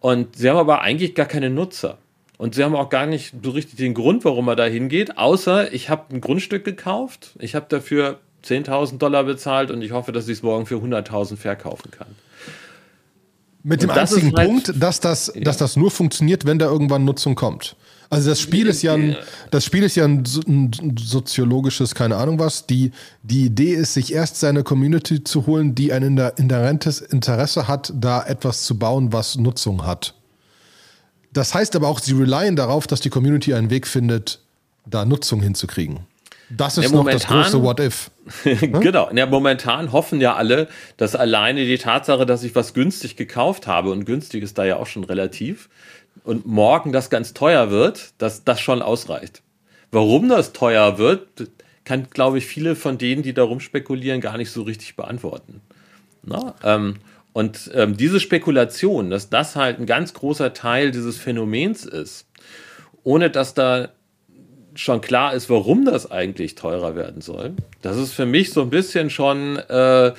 Und sie haben aber eigentlich gar keine Nutzer. Und sie haben auch gar nicht so richtig den Grund, warum er da hingeht, außer ich habe ein Grundstück gekauft, ich habe dafür 10.000 Dollar bezahlt und ich hoffe, dass ich es morgen für 100.000 verkaufen kann. Mit dem einzigen halt, Punkt, dass das, ja. dass das nur funktioniert, wenn da irgendwann Nutzung kommt. Also das Spiel ist ja ein, das Spiel ist ja ein, ein, soziologisches, keine Ahnung was. Die, die Idee ist, sich erst seine Community zu holen, die ein inhärentes Interesse hat, da etwas zu bauen, was Nutzung hat. Das heißt aber auch, sie relyen darauf, dass die Community einen Weg findet, da Nutzung hinzukriegen. Das ist ja, noch das große What If. Hm? genau. Ja, momentan hoffen ja alle, dass alleine die Tatsache, dass ich was günstig gekauft habe, und günstig ist da ja auch schon relativ, und morgen das ganz teuer wird, dass das schon ausreicht. Warum das teuer wird, kann, glaube ich, viele von denen, die darum spekulieren, gar nicht so richtig beantworten. Na, ähm, und ähm, diese Spekulation, dass das halt ein ganz großer Teil dieses Phänomens ist, ohne dass da schon klar ist, warum das eigentlich teurer werden soll, das ist für mich so ein bisschen schon äh,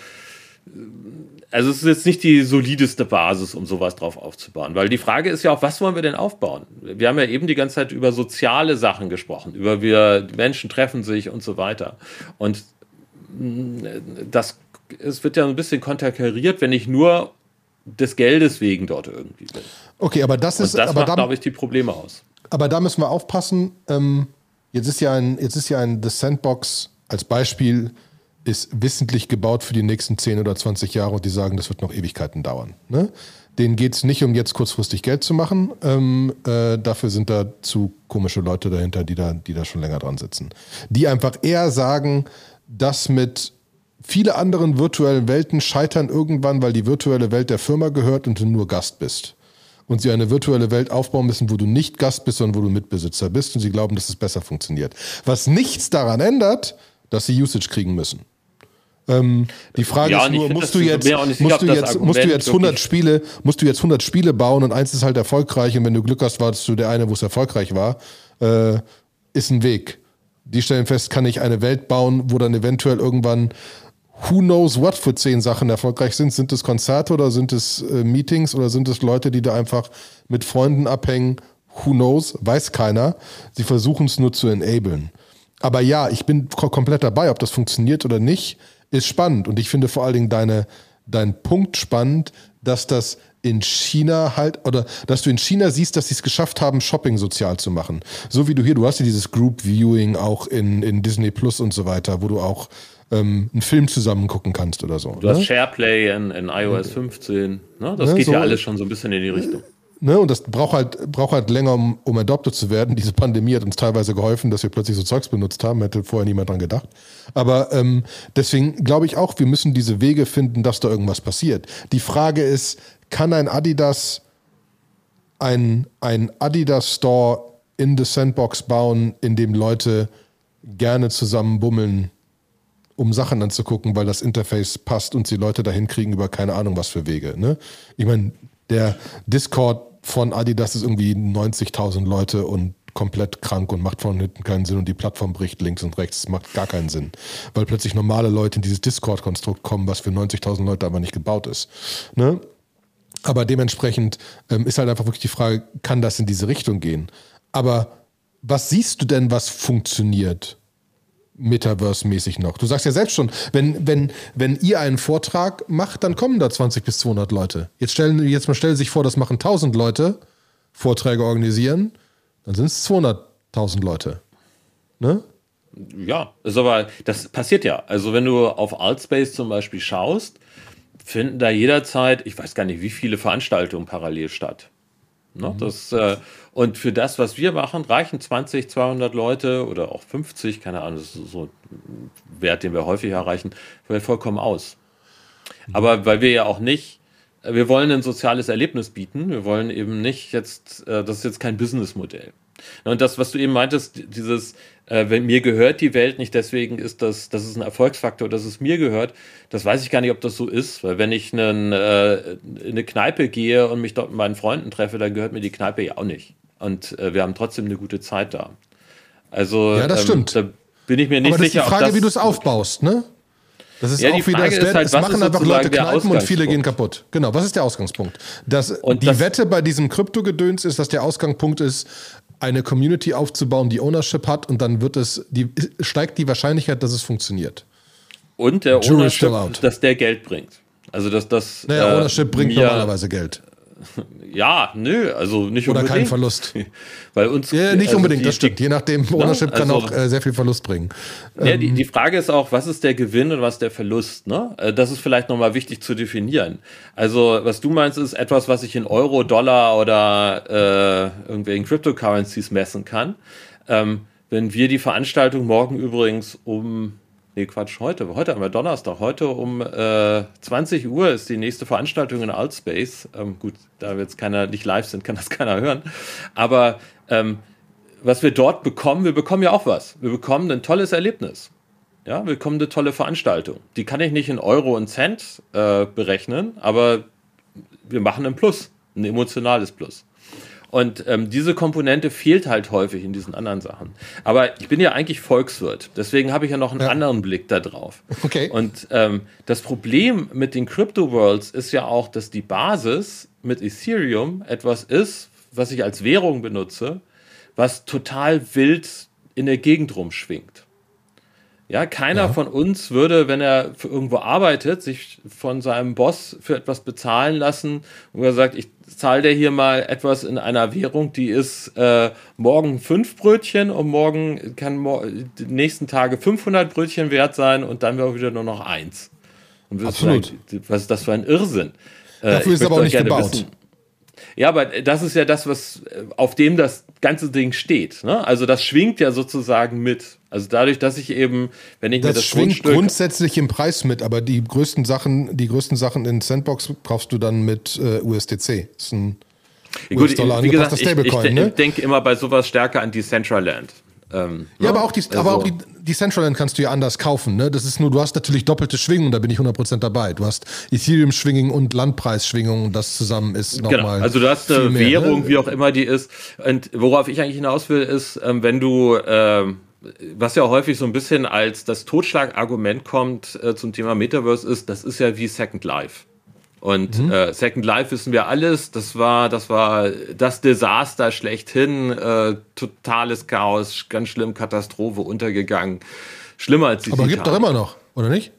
also es ist jetzt nicht die solideste Basis, um sowas drauf aufzubauen. Weil die Frage ist ja auch, was wollen wir denn aufbauen? Wir haben ja eben die ganze Zeit über soziale Sachen gesprochen, über wir Menschen treffen sich und so weiter. Und mm, das es wird ja ein bisschen konterkariert, wenn ich nur des Geldes wegen dort irgendwie bin. Okay, aber das ist. Und das aber macht, glaube ich, die Probleme aus. Aber da müssen wir aufpassen. Ähm, jetzt ist ja ein, jetzt ist ja ein The Sandbox als Beispiel ist wissentlich gebaut für die nächsten 10 oder 20 Jahre und die sagen, das wird noch Ewigkeiten dauern. Ne? Denen geht es nicht um jetzt kurzfristig Geld zu machen. Ähm, äh, dafür sind da zu komische Leute dahinter, die da, die da schon länger dran sitzen. Die einfach eher sagen, dass mit viele anderen virtuellen Welten scheitern irgendwann, weil die virtuelle Welt der Firma gehört und du nur Gast bist. Und sie eine virtuelle Welt aufbauen müssen, wo du nicht Gast bist, sondern wo du Mitbesitzer bist und sie glauben, dass es besser funktioniert. Was nichts daran ändert, dass sie Usage kriegen müssen. Ähm, die Frage ja, ist nur, musst du jetzt, musst du jetzt, musst du jetzt 100 Spiele, musst du jetzt 100 Spiele bauen und eins ist halt erfolgreich und wenn du Glück hast, warst du der eine, wo es erfolgreich war, äh, ist ein Weg. Die stellen fest, kann ich eine Welt bauen, wo dann eventuell irgendwann who knows what für zehn Sachen erfolgreich sind. Sind es Konzerte oder sind es äh, Meetings oder sind es Leute, die da einfach mit Freunden abhängen? Who knows? Weiß keiner. Sie versuchen es nur zu enablen. Aber ja, ich bin komplett dabei, ob das funktioniert oder nicht ist spannend. Und ich finde vor allen Dingen deine, dein Punkt spannend, dass das in China halt, oder dass du in China siehst, dass sie es geschafft haben, Shopping sozial zu machen. So wie du hier, du hast ja dieses Group Viewing auch in, in Disney Plus und so weiter, wo du auch ähm, einen Film zusammen gucken kannst oder so. Du ne? hast SharePlay in, in iOS 15. Ne? Das ne, geht so, ja alles schon so ein bisschen in die Richtung. Ne, und das braucht halt, braucht halt länger, um, um adopted zu werden. Diese Pandemie hat uns teilweise geholfen, dass wir plötzlich so Zeugs benutzt haben. Hätte vorher niemand dran gedacht. Aber ähm, deswegen glaube ich auch, wir müssen diese Wege finden, dass da irgendwas passiert. Die Frage ist, kann ein Adidas ein, ein Adidas Store in the Sandbox bauen, in dem Leute gerne zusammen bummeln, um Sachen anzugucken, weil das Interface passt und sie Leute dahin kriegen über keine Ahnung was für Wege. Ne? Ich meine, der Discord von Adidas ist irgendwie 90.000 Leute und komplett krank und macht von hinten keinen Sinn und die Plattform bricht links und rechts. Macht gar keinen Sinn, weil plötzlich normale Leute in dieses Discord-Konstrukt kommen, was für 90.000 Leute aber nicht gebaut ist. Ne? Aber dementsprechend ähm, ist halt einfach wirklich die Frage, kann das in diese Richtung gehen? Aber was siehst du denn, was funktioniert? Metaverse-mäßig noch. Du sagst ja selbst schon, wenn, wenn, wenn ihr einen Vortrag macht, dann kommen da 20 bis 200 Leute. Jetzt stellen, jetzt mal stellen sich vor, das machen 1000 Leute, Vorträge organisieren, dann sind es 200.000 Leute. Ne? Ja, ist aber, das passiert ja. Also wenn du auf Altspace zum Beispiel schaust, finden da jederzeit, ich weiß gar nicht, wie viele Veranstaltungen parallel statt. Ne? Mhm. Das, äh, und für das, was wir machen, reichen 20, 200 Leute oder auch 50, keine Ahnung, das ist so ein Wert, den wir häufig erreichen, vollkommen aus. Mhm. Aber weil wir ja auch nicht, wir wollen ein soziales Erlebnis bieten, wir wollen eben nicht jetzt, äh, das ist jetzt kein Businessmodell. Und das, was du eben meintest, dieses, äh, wenn mir gehört die Welt nicht, deswegen ist das, das ist ein Erfolgsfaktor, dass es mir gehört. Das weiß ich gar nicht, ob das so ist, weil wenn ich einen, äh, in eine Kneipe gehe und mich dort mit meinen Freunden treffe, dann gehört mir die Kneipe ja auch nicht. Und äh, wir haben trotzdem eine gute Zeit da. Also, ja, das ähm, stimmt. Da bin ich mir nicht Aber sicher. Das ist die Frage, wie du es aufbaust, ne? Das ist ja, auch wieder das ist halt, es machen einfach Leute Kneipen und viele gehen kaputt. Genau, was ist der Ausgangspunkt? Das, und die das, Wette bei diesem Krypto-Gedöns ist, dass der Ausgangspunkt ist, eine Community aufzubauen, die Ownership hat und dann wird es, die, steigt die Wahrscheinlichkeit, dass es funktioniert. Und der Jury Ownership, dass der Geld bringt. Also dass das. Naja, Ownership äh, bringt normalerweise Geld. Ja, nö, also nicht Oder unbedingt. Oder kein Verlust. Weil uns, ja, nicht also unbedingt, die, das stimmt. Je nachdem, Ownership ne? also, kann auch äh, sehr viel Verlust bringen. Ja, die, ähm, die Frage ist auch, was ist der Gewinn und was ist der Verlust? Ne? Äh, das ist vielleicht nochmal wichtig zu definieren. Also, was du meinst, ist etwas, was ich in Euro, Dollar oder äh, irgendwelchen Cryptocurrencies messen kann. Ähm, wenn wir die Veranstaltung morgen übrigens um Nee, Quatsch, heute. Heute haben wir Donnerstag. Heute um äh, 20 Uhr ist die nächste Veranstaltung in Altspace. Ähm, gut, da wir jetzt keiner nicht live sind, kann das keiner hören. Aber ähm, was wir dort bekommen, wir bekommen ja auch was. Wir bekommen ein tolles Erlebnis. Ja, wir bekommen eine tolle Veranstaltung. Die kann ich nicht in Euro und Cent äh, berechnen, aber wir machen ein Plus, ein emotionales Plus. Und ähm, diese Komponente fehlt halt häufig in diesen anderen Sachen. Aber ich bin ja eigentlich Volkswirt, deswegen habe ich ja noch einen ja. anderen Blick da drauf. Okay. Und ähm, das Problem mit den Crypto Worlds ist ja auch, dass die Basis mit Ethereum etwas ist, was ich als Währung benutze, was total wild in der Gegend rumschwingt. Ja, keiner ja. von uns würde, wenn er irgendwo arbeitet, sich von seinem Boss für etwas bezahlen lassen und er sagt, ich zahle dir hier mal etwas in einer Währung, die ist äh, morgen fünf Brötchen und morgen kann die nächsten Tage 500 Brötchen wert sein und dann wäre wieder nur noch eins. Absolut. Was ist das für ein Irrsinn? Äh, Dafür ist aber auch nicht gebaut. Wissen, ja, aber das ist ja das, was auf dem das ganze Ding steht. Ne? Also das schwingt ja sozusagen mit. Also dadurch, dass ich eben, wenn ich das mir das schwingt grundsätzlich im Preis mit, aber die größten Sachen, die größten Sachen in Sandbox kaufst du dann mit äh, USDC. Das ist ein US-Dollar angepasster Stablecoin. Ich, ich, ne? ich denke immer bei sowas stärker an Decentraland. Ähm, ja, aber auch, die, also, aber auch die, die Centraland kannst du ja anders kaufen. Ne? Das ist nur, du hast natürlich doppelte Schwingungen, da bin ich 100% dabei. Du hast Ethereum-Schwingungen und Landpreisschwingungen, das zusammen ist nochmal. Genau, also du hast eine mehr, Währung, ne? wie auch immer die ist. Und worauf ich eigentlich hinaus will, ist, ähm, wenn du. Ähm, was ja häufig so ein bisschen als das Totschlagargument kommt äh, zum Thema Metaverse ist, das ist ja wie Second Life. Und mhm. äh, Second Life wissen wir alles. Das war, das war das Desaster schlechthin. Äh, totales Chaos, ganz schlimm, Katastrophe, untergegangen. Schlimmer als die Aber gibt doch immer noch, oder nicht?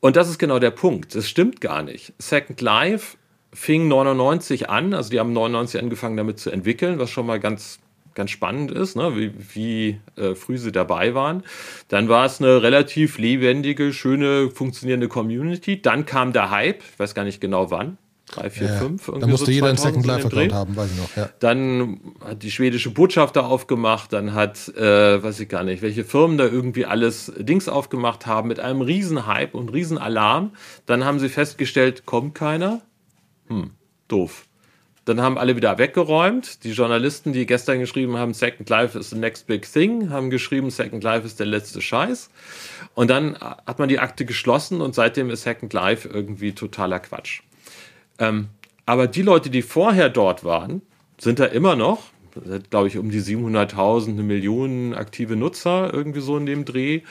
Und das ist genau der Punkt. Es stimmt gar nicht. Second Life fing 99 an, also die haben 99 angefangen damit zu entwickeln, was schon mal ganz ganz spannend ist, ne? wie, wie äh, früh sie dabei waren. Dann war es eine relativ lebendige, schöne, funktionierende Community. Dann kam der Hype, ich weiß gar nicht genau wann. 3, 4, 5. Da musste so jeder einen Second Life-Account haben, weiß ich noch. Ja. Dann hat die schwedische Botschaft da aufgemacht, dann hat, äh, weiß ich gar nicht, welche Firmen da irgendwie alles Dings aufgemacht haben mit einem riesen Hype und riesen Alarm. Dann haben sie festgestellt, kommt keiner. Hm, doof. Dann haben alle wieder weggeräumt. Die Journalisten, die gestern geschrieben haben, Second Life is the next big thing, haben geschrieben, Second Life ist der letzte Scheiß. Und dann hat man die Akte geschlossen und seitdem ist Second Life irgendwie totaler Quatsch. Ähm, aber die Leute, die vorher dort waren, sind da immer noch. Glaube ich, um die 700.000, eine Million aktive Nutzer, irgendwie so in dem Dreh.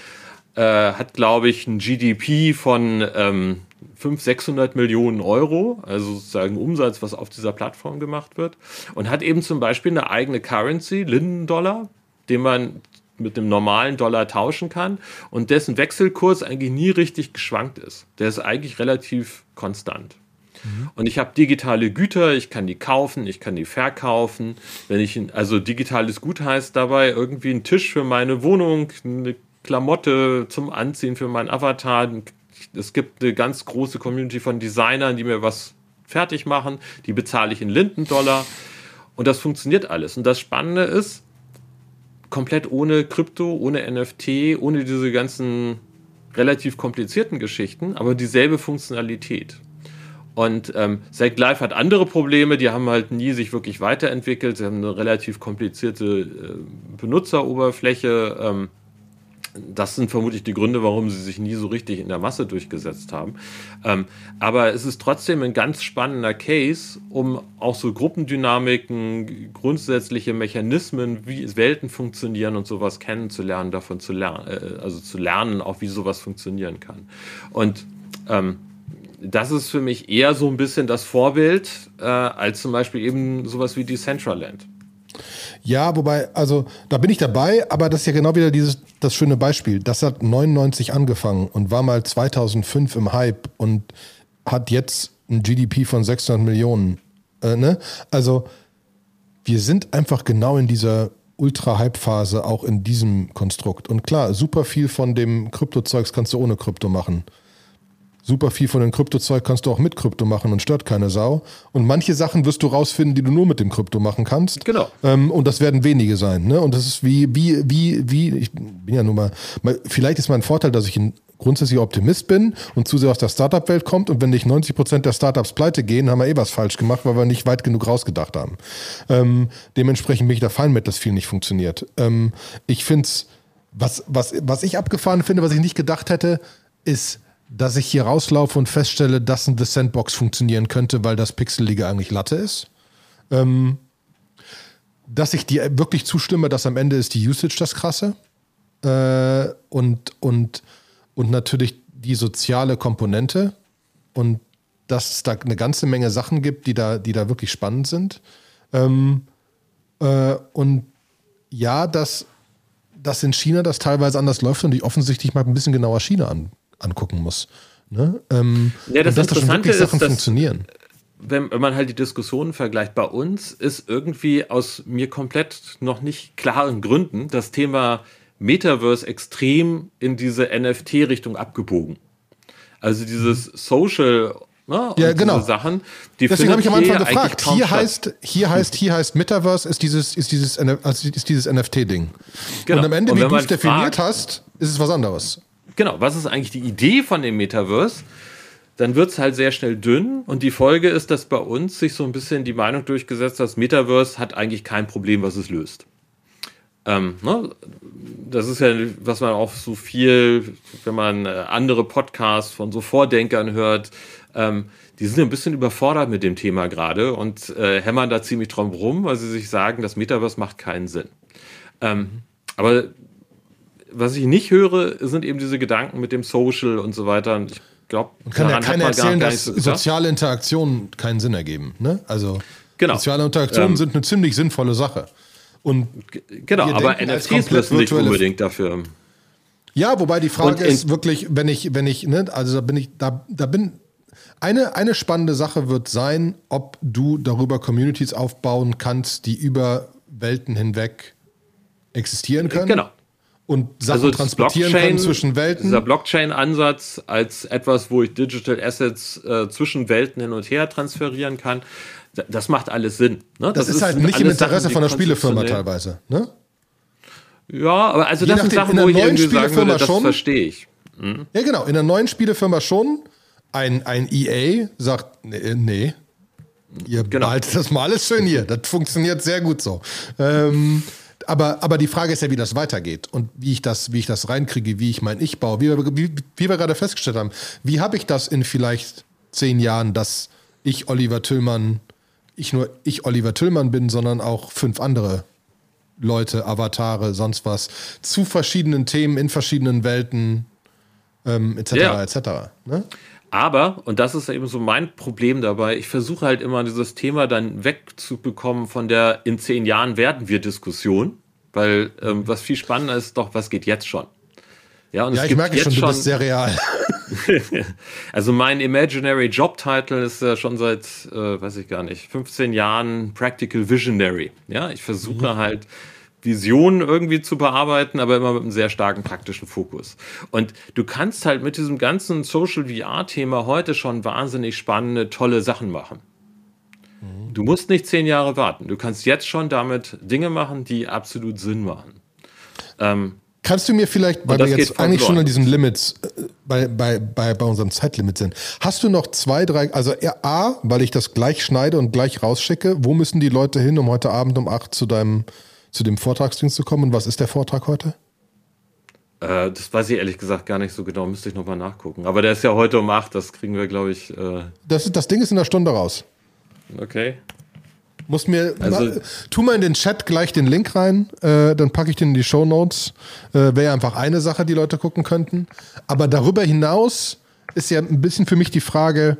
Äh, hat, glaube ich, ein GDP von ähm, 500, 600 Millionen Euro, also sozusagen Umsatz, was auf dieser Plattform gemacht wird. Und hat eben zum Beispiel eine eigene Currency, Linden-Dollar, den man mit dem normalen Dollar tauschen kann und dessen Wechselkurs eigentlich nie richtig geschwankt ist. Der ist eigentlich relativ konstant. Mhm. Und ich habe digitale Güter, ich kann die kaufen, ich kann die verkaufen. Wenn ich, also digitales Gut heißt dabei irgendwie ein Tisch für meine Wohnung, eine Klamotte zum Anziehen für meinen Avatar. Es gibt eine ganz große Community von Designern, die mir was fertig machen. Die bezahle ich in Lindendollar. Und das funktioniert alles. Und das Spannende ist, komplett ohne Krypto, ohne NFT, ohne diese ganzen relativ komplizierten Geschichten, aber dieselbe Funktionalität. Und ähm, Zack hat andere Probleme, die haben halt nie sich wirklich weiterentwickelt. Sie haben eine relativ komplizierte äh, Benutzeroberfläche. Ähm, das sind vermutlich die Gründe, warum sie sich nie so richtig in der Masse durchgesetzt haben. Ähm, aber es ist trotzdem ein ganz spannender Case, um auch so Gruppendynamiken, grundsätzliche Mechanismen, wie Welten funktionieren und sowas kennenzulernen, davon zu lernen, äh, also zu lernen, auch wie sowas funktionieren kann. Und ähm, das ist für mich eher so ein bisschen das Vorbild, äh, als zum Beispiel eben sowas wie Decentraland. Ja, wobei, also da bin ich dabei, aber das ist ja genau wieder dieses, das schöne Beispiel. Das hat 99 angefangen und war mal 2005 im Hype und hat jetzt ein GDP von 600 Millionen. Äh, ne? Also wir sind einfach genau in dieser Ultra-Hype-Phase, auch in diesem Konstrukt. Und klar, super viel von dem Krypto-Zeugs kannst du ohne Krypto machen super viel von dem Kryptozeug kannst du auch mit Krypto machen und stört keine Sau. Und manche Sachen wirst du rausfinden, die du nur mit dem Krypto machen kannst. Genau. Ähm, und das werden wenige sein. Ne? Und das ist wie, wie, wie, wie, ich bin ja nun mal, vielleicht ist mein Vorteil, dass ich ein grundsätzlicher Optimist bin und zu sehr aus der Startup-Welt kommt. Und wenn nicht 90 Prozent der Startups pleite gehen, haben wir eh was falsch gemacht, weil wir nicht weit genug rausgedacht haben. Ähm, dementsprechend bin ich da fein mit, dass viel nicht funktioniert. Ähm, ich finde es, was, was, was ich abgefahren finde, was ich nicht gedacht hätte, ist, dass ich hier rauslaufe und feststelle, dass ein The Sandbox funktionieren könnte, weil das Pixelige eigentlich Latte ist. Ähm, dass ich dir wirklich zustimme, dass am Ende ist die Usage das Krasse. Äh, und, und, und natürlich die soziale Komponente. Und dass es da eine ganze Menge Sachen gibt, die da, die da wirklich spannend sind. Ähm, äh, und ja, dass, dass in China das teilweise anders läuft und ich offensichtlich mal ein bisschen genauer China an, angucken muss. Ne? Ähm, ja, das und dass da schon Sachen dass, funktionieren. Wenn, man halt die Diskussionen vergleicht, bei uns ist irgendwie aus mir komplett noch nicht klaren Gründen das Thema Metaverse extrem in diese NFT-Richtung abgebogen. Also dieses Social Ne? ja, genau. Sachen. Deswegen habe ich am Anfang gefragt. Hier heißt, hier heißt, hier heißt Metaverse ist dieses, ist dieses, also ist dieses NFT-Ding. Genau. Und am Ende, wie du es definiert hast, ist es was anderes genau, was ist eigentlich die Idee von dem Metaverse? Dann wird es halt sehr schnell dünn und die Folge ist, dass bei uns sich so ein bisschen die Meinung durchgesetzt hat, das Metaverse hat eigentlich kein Problem, was es löst. Ähm, ne? Das ist ja, was man auch so viel, wenn man äh, andere Podcasts von so Vordenkern hört, ähm, die sind ein bisschen überfordert mit dem Thema gerade und äh, hämmern da ziemlich drum rum, weil sie sich sagen, das Metaverse macht keinen Sinn. Ähm, aber was ich nicht höre, sind eben diese Gedanken mit dem Social und so weiter. Und ich glaube, man kann ja keiner erzählen, dass so soziale Interaktionen keinen Sinn ergeben. Ne? Also genau. soziale Interaktionen ähm, sind eine ziemlich sinnvolle Sache. Und genau, aber NFTs müssen nicht unbedingt dafür. Ja, wobei die Frage ist wirklich, wenn ich, wenn ich, ne, also da bin ich, da, da bin, eine, eine spannende Sache wird sein, ob du darüber Communities aufbauen kannst, die über Welten hinweg existieren können. Genau und Sachen also transportieren können zwischen Welten. Dieser Blockchain-Ansatz als etwas, wo ich Digital Assets äh, zwischen Welten hin und her transferieren kann, das macht alles Sinn. Ne? Das, das, ist halt nicht im Interesse Sachen, von der Spielefirma teilweise. Ne? Ja, aber also das sind Sachen, wo ich irgendwie sagen würde, das verstehe ich. Hm? Ja, genau. In der neuen Spielefirma schon. Ein, ein EA sagt, nee, nee ihr genau. behaltet das mal alles schön hier. Das funktioniert sehr gut so. Ähm, aber, aber die Frage ist ja, wie das weitergeht und wie ich das, wie ich das reinkriege, wie ich mein Ich baue. Wie, wie, wie wir gerade festgestellt haben, wie habe ich das in vielleicht zehn Jahren, dass ich Oliver Tüllmann, ich nur ich Oliver Tüllmann bin, sondern auch fünf andere Leute, Avatare, sonst was, zu verschiedenen Themen in verschiedenen Welten, ähm, etc. Ja. etc. Ne? Aber, und das ist eben so mein Problem dabei, ich versuche halt immer dieses Thema dann wegzubekommen von der in zehn Jahren werden wir Diskussion. weil ähm, was viel spannender ist doch, was geht jetzt schon. Ja, und ja ich merke schon, du bist sehr real. also mein Imaginary Job Title ist ja schon seit, äh, weiß ich gar nicht, 15 Jahren Practical Visionary. Ja, ich versuche mhm. halt Visionen irgendwie zu bearbeiten, aber immer mit einem sehr starken praktischen Fokus. Und du kannst halt mit diesem ganzen Social VR-Thema heute schon wahnsinnig spannende, tolle Sachen machen. Mhm. Du musst nicht zehn Jahre warten. Du kannst jetzt schon damit Dinge machen, die absolut Sinn machen. Ähm, Kannst du mir vielleicht, weil wir jetzt eigentlich schon an diesen Limits äh, bei, bei, bei, bei unserem Zeitlimit sind, hast du noch zwei, drei, also A, weil ich das gleich schneide und gleich rausschicke, wo müssen die Leute hin, um heute Abend um acht zu deinem zu dem Vortragsdienst zu kommen. Und was ist der Vortrag heute? Äh, das weiß ich ehrlich gesagt gar nicht so genau, müsste ich nochmal nachgucken. Aber der ist ja heute um 8, das kriegen wir, glaube ich. Äh das, das Ding ist in der Stunde raus. Okay. Muss mir, also, mal, tu mal in den Chat gleich den Link rein, äh, dann packe ich den in die Show Notes. Äh, Wäre ja einfach eine Sache, die Leute gucken könnten. Aber darüber hinaus ist ja ein bisschen für mich die Frage,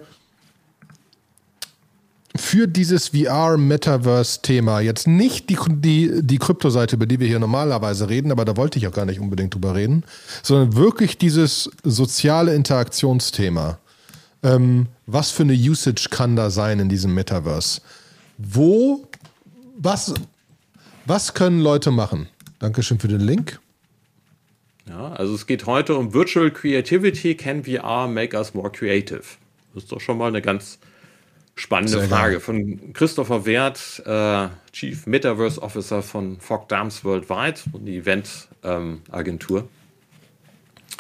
für dieses VR-Metaverse-Thema jetzt nicht die, die, die Kryptoseite, über die wir hier normalerweise reden, aber da wollte ich auch gar nicht unbedingt drüber reden, sondern wirklich dieses soziale Interaktionsthema. Ähm, was für eine Usage kann da sein in diesem Metaverse? Wo, was, was können Leute machen? Dankeschön für den Link. Ja, also es geht heute um Virtual Creativity, can VR make us more creative? Das ist doch schon mal eine ganz Spannende Sehr Frage geil. von Christopher Wert, äh, Chief Metaverse Officer von Fog Dams Worldwide und die Event-Agentur. Ähm,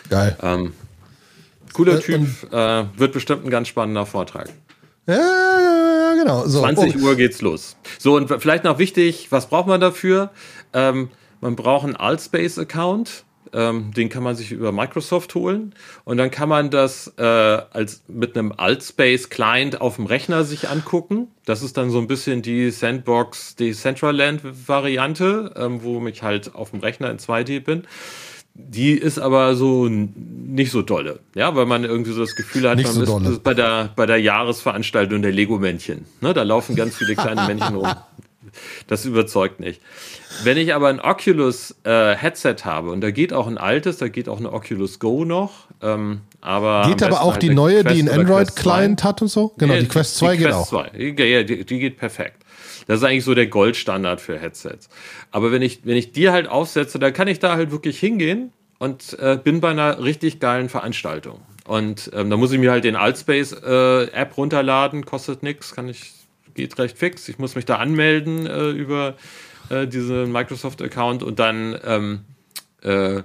geil. Ähm, cooler äh, Typ, äh, wird bestimmt ein ganz spannender Vortrag. Ja, ja, genau. So, 20 oh. Uhr geht's los. So, und vielleicht noch wichtig, was braucht man dafür? Ähm, man braucht einen Altspace-Account. Ähm, den kann man sich über Microsoft holen und dann kann man das äh, als mit einem Altspace Client auf dem Rechner sich angucken. Das ist dann so ein bisschen die Sandbox Decentraland Variante, ähm, wo ich halt auf dem Rechner in 2D bin. Die ist aber so nicht so dolle, ja, weil man irgendwie so das Gefühl hat, nicht man so ist bei der, bei der Jahresveranstaltung der Lego-Männchen. Ne, da laufen ganz viele kleine Männchen rum. Das überzeugt nicht. Wenn ich aber ein Oculus äh, Headset habe und da geht auch ein altes, da geht auch eine Oculus Go noch, ähm, aber geht aber auch halt die neue, die einen Android Client hat und so. Genau, ja, die Quest 2 die geht Quest auch. 2. Ja, die, die geht perfekt. Das ist eigentlich so der Goldstandard für Headsets. Aber wenn ich, wenn ich die halt aufsetze, dann kann ich da halt wirklich hingehen und äh, bin bei einer richtig geilen Veranstaltung. Und ähm, da muss ich mir halt den Altspace-App äh, runterladen, kostet nichts, kann ich geht recht fix. Ich muss mich da anmelden äh, über äh, diesen Microsoft-Account und dann ähm, äh,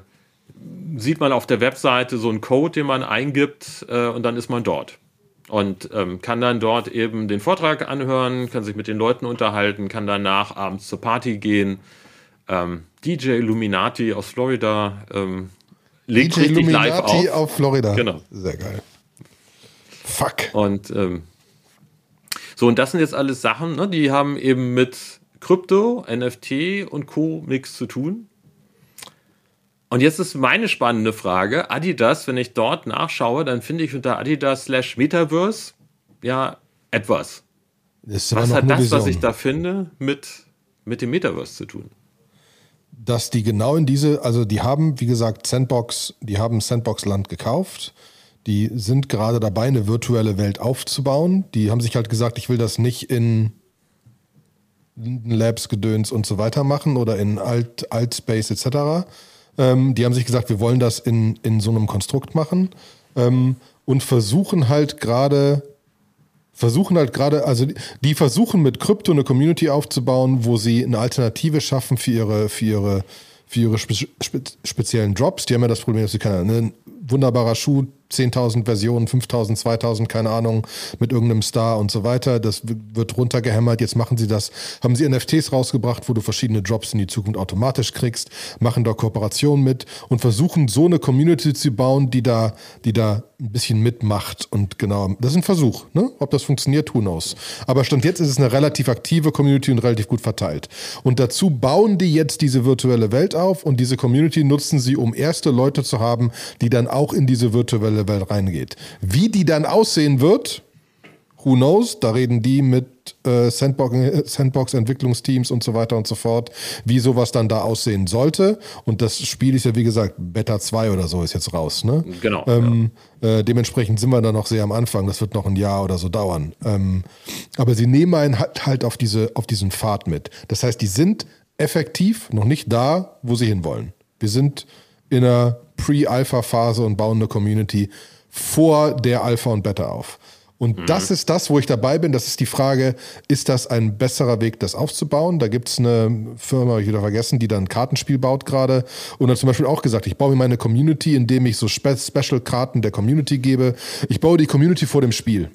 sieht man auf der Webseite so einen Code, den man eingibt äh, und dann ist man dort. Und ähm, kann dann dort eben den Vortrag anhören, kann sich mit den Leuten unterhalten, kann danach abends zur Party gehen. Ähm, DJ Illuminati aus Florida ähm, legt DJ richtig Illuminati live auf. auf Florida. Genau. Sehr geil. Fuck. Und ähm, so, und das sind jetzt alles Sachen, ne, die haben eben mit Krypto, NFT und Co. nichts zu tun. Und jetzt ist meine spannende Frage: Adidas, wenn ich dort nachschaue, dann finde ich unter Adidas slash Metaverse ja etwas. Was hat das, Vision. was ich da finde, mit, mit dem Metaverse zu tun? Dass die genau in diese, also die haben, wie gesagt, Sandbox, die haben Sandbox Land gekauft die sind gerade dabei, eine virtuelle Welt aufzubauen. Die haben sich halt gesagt, ich will das nicht in Linden Labs, Gedöns und so weiter machen oder in Alt, Altspace etc. Ähm, die haben sich gesagt, wir wollen das in, in so einem Konstrukt machen ähm, und versuchen halt gerade versuchen halt gerade, also die versuchen mit Krypto eine Community aufzubauen, wo sie eine Alternative schaffen für ihre, für ihre, für ihre spe spe speziellen Drops. Die haben ja das Problem, dass sie keine, ein wunderbarer Schuh 10.000 Versionen, 5.000, 2.000, keine Ahnung, mit irgendeinem Star und so weiter. Das wird runtergehämmert. Jetzt machen sie das, haben sie NFTs rausgebracht, wo du verschiedene Drops in die Zukunft automatisch kriegst, machen da Kooperationen mit und versuchen so eine Community zu bauen, die da, die da ein bisschen mitmacht. Und genau, das ist ein Versuch. Ne? Ob das funktioniert, who knows. Aber Stand jetzt ist es eine relativ aktive Community und relativ gut verteilt. Und dazu bauen die jetzt diese virtuelle Welt auf und diese Community nutzen sie, um erste Leute zu haben, die dann auch in diese virtuelle Welt reingeht. Wie die dann aussehen wird, Who knows? Da reden die mit äh, Sandbox-Entwicklungsteams und so weiter und so fort, wie sowas dann da aussehen sollte. Und das Spiel ist ja, wie gesagt, Beta 2 oder so ist jetzt raus. Ne? Genau. Ähm, ja. äh, dementsprechend sind wir da noch sehr am Anfang. Das wird noch ein Jahr oder so dauern. Ähm, aber sie nehmen einen halt, halt auf, diese, auf diesen Pfad mit. Das heißt, die sind effektiv noch nicht da, wo sie hinwollen. Wir sind in einer Pre-Alpha-Phase und bauen eine Community vor der Alpha und Beta auf. Und mhm. das ist das, wo ich dabei bin. Das ist die Frage, ist das ein besserer Weg, das aufzubauen? Da gibt es eine Firma, habe ich wieder vergessen, die dann ein Kartenspiel baut gerade. Und hat zum Beispiel auch gesagt, ich baue mir meine Community, indem ich so Spe Special-Karten der Community gebe. Ich baue die Community vor dem Spiel.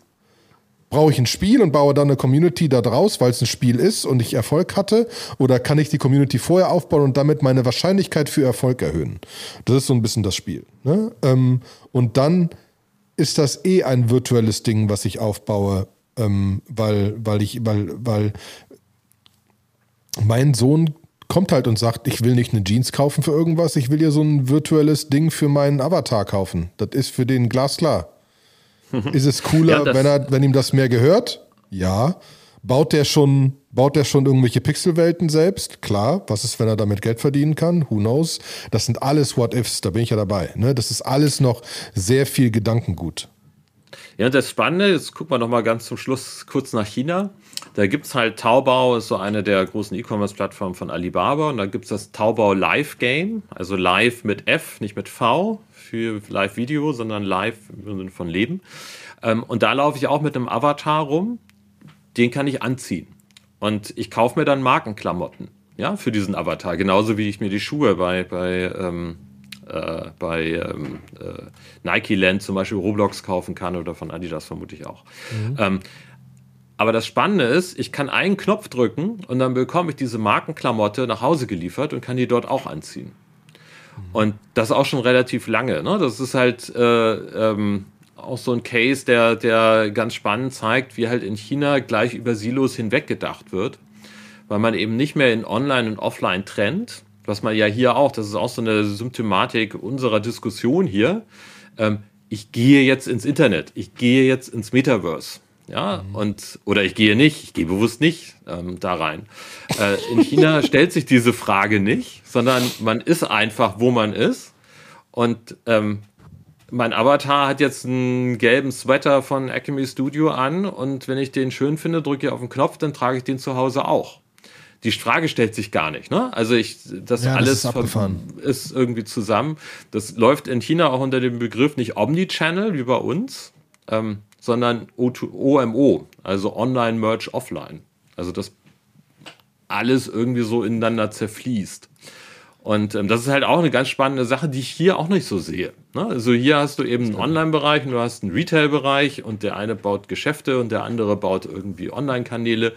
Brauche ich ein Spiel und baue dann eine Community da draus, weil es ein Spiel ist und ich Erfolg hatte? Oder kann ich die Community vorher aufbauen und damit meine Wahrscheinlichkeit für Erfolg erhöhen? Das ist so ein bisschen das Spiel. Ne? Ähm, und dann ist das eh ein virtuelles Ding, was ich aufbaue, ähm, weil, weil ich, weil, weil mein Sohn kommt halt und sagt, ich will nicht eine Jeans kaufen für irgendwas, ich will ja so ein virtuelles Ding für meinen Avatar kaufen. Das ist für den glasklar. Ist es cooler, ja, wenn, er, wenn ihm das mehr gehört? Ja. Baut der schon, baut der schon irgendwelche Pixelwelten selbst? Klar. Was ist, wenn er damit Geld verdienen kann? Who knows? Das sind alles What-Ifs, da bin ich ja dabei. Ne? Das ist alles noch sehr viel Gedankengut. Ja, und das Spannende, jetzt gucken wir nochmal ganz zum Schluss kurz nach China. Da gibt es halt Taobao, ist so eine der großen E-Commerce-Plattformen von Alibaba. Und da gibt es das Taobao Live Game, also live mit F, nicht mit V für Live-Video, sondern live von Leben. Ähm, und da laufe ich auch mit einem Avatar rum den kann ich anziehen. Und ich kaufe mir dann Markenklamotten, ja, für diesen Avatar. Genauso wie ich mir die Schuhe bei, bei, ähm, äh, bei ähm, äh, Nike Land zum Beispiel Roblox kaufen kann oder von Adidas vermutlich auch. Mhm. Ähm, aber das Spannende ist, ich kann einen Knopf drücken und dann bekomme ich diese Markenklamotte nach Hause geliefert und kann die dort auch anziehen. Und das auch schon relativ lange. Ne? Das ist halt äh, ähm, auch so ein Case, der, der ganz spannend zeigt, wie halt in China gleich über Silos hinweg gedacht wird, weil man eben nicht mehr in Online und Offline trennt, was man ja hier auch, das ist auch so eine Symptomatik unserer Diskussion hier. Ähm, ich gehe jetzt ins Internet, ich gehe jetzt ins Metaverse. Ja, mhm. und, oder ich gehe nicht, ich gehe bewusst nicht ähm, da rein. Äh, in China stellt sich diese Frage nicht, sondern man ist einfach, wo man ist. Und ähm, mein Avatar hat jetzt einen gelben Sweater von Acme Studio an und wenn ich den schön finde, drücke ich auf den Knopf, dann trage ich den zu Hause auch. Die Frage stellt sich gar nicht. Ne? Also ich, das ja, alles das ist, ist, irgendwie zusammen. Das läuft in China auch unter dem Begriff nicht Omnichannel wie bei uns, ähm, sondern OMO, also Online Merge Offline. Also das alles irgendwie so ineinander zerfließt. Und ähm, das ist halt auch eine ganz spannende Sache, die ich hier auch nicht so sehe. Ne? Also hier hast du eben einen Online-Bereich und du hast einen Retail-Bereich und der eine baut Geschäfte und der andere baut irgendwie Online-Kanäle.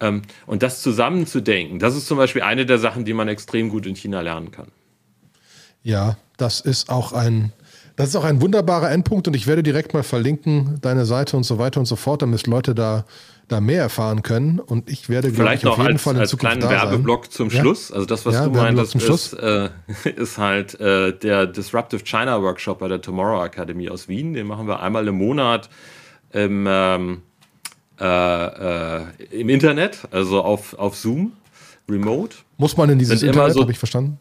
Ähm, und das zusammenzudenken, das ist zum Beispiel eine der Sachen, die man extrem gut in China lernen kann. Ja, das ist auch ein, das ist auch ein wunderbarer Endpunkt und ich werde direkt mal verlinken, deine Seite und so weiter und so fort, damit Leute da da mehr erfahren können. Und ich werde, glaube ich, auf jeden als, Fall in als Zukunft kleinen Werbeblock sein. zum Schluss. Also das, was ja, du meintest, ist, äh, ist halt äh, der Disruptive China Workshop bei der Tomorrow Academy aus Wien. Den machen wir einmal im Monat im, ähm, äh, äh im Internet, also auf, auf Zoom, remote. Muss man in dieses Internet, so, habe ich verstanden?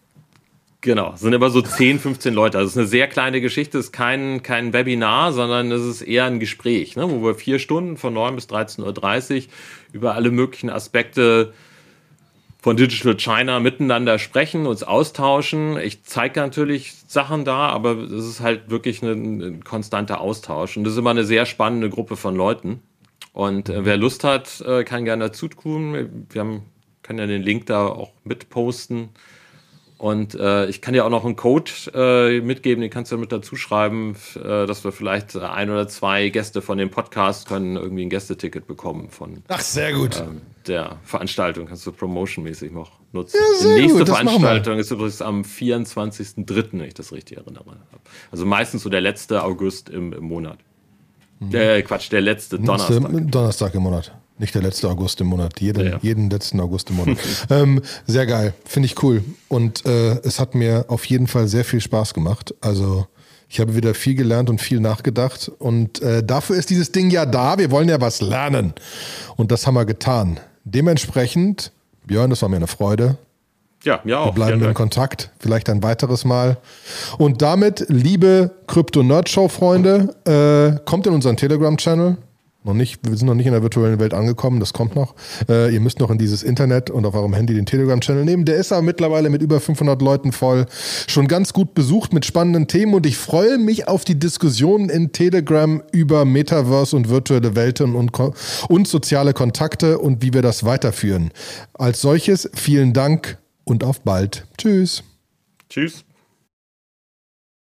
Genau, sind immer so 10, 15 Leute. Also es ist eine sehr kleine Geschichte, es ist kein, kein Webinar, sondern es ist eher ein Gespräch, ne, wo wir vier Stunden von 9 bis 13.30 Uhr über alle möglichen Aspekte von Digital China miteinander sprechen, uns austauschen. Ich zeige natürlich Sachen da, aber es ist halt wirklich ein, ein konstanter Austausch. Und das ist immer eine sehr spannende Gruppe von Leuten. Und äh, wer Lust hat, äh, kann gerne dazu tun. Wir haben, können ja den Link da auch mitposten. Und äh, ich kann dir auch noch einen Code äh, mitgeben, den kannst du mit dazu schreiben, äh, dass wir vielleicht ein oder zwei Gäste von dem Podcast können irgendwie ein Gästeticket bekommen von Ach, sehr gut. Ähm, der Veranstaltung. Kannst du promotionmäßig noch nutzen. Ja, Die nächste gut, Veranstaltung ist übrigens am 24.03., wenn ich das richtig erinnere. Also meistens so der letzte August im, im Monat. Mhm. Äh, Quatsch, der letzte Donnerstag. Donnerstag im Monat. Nicht der letzte August im Monat, jeden, ja. jeden letzten August im Monat. ähm, sehr geil, finde ich cool. Und äh, es hat mir auf jeden Fall sehr viel Spaß gemacht. Also Ich habe wieder viel gelernt und viel nachgedacht. Und äh, dafür ist dieses Ding ja da. Wir wollen ja was lernen. Und das haben wir getan. Dementsprechend, Björn, das war mir eine Freude. Ja, mir auch. Wir bleiben in Kontakt, vielleicht ein weiteres Mal. Und damit, liebe Krypto-Nerd-Show-Freunde, äh, kommt in unseren Telegram-Channel. Noch nicht, wir sind noch nicht in der virtuellen Welt angekommen, das kommt noch. Äh, ihr müsst noch in dieses Internet und auf eurem Handy den Telegram-Channel nehmen. Der ist aber mittlerweile mit über 500 Leuten voll. Schon ganz gut besucht mit spannenden Themen und ich freue mich auf die Diskussionen in Telegram über Metaverse und virtuelle Welten und, und soziale Kontakte und wie wir das weiterführen. Als solches vielen Dank und auf bald. Tschüss. Tschüss.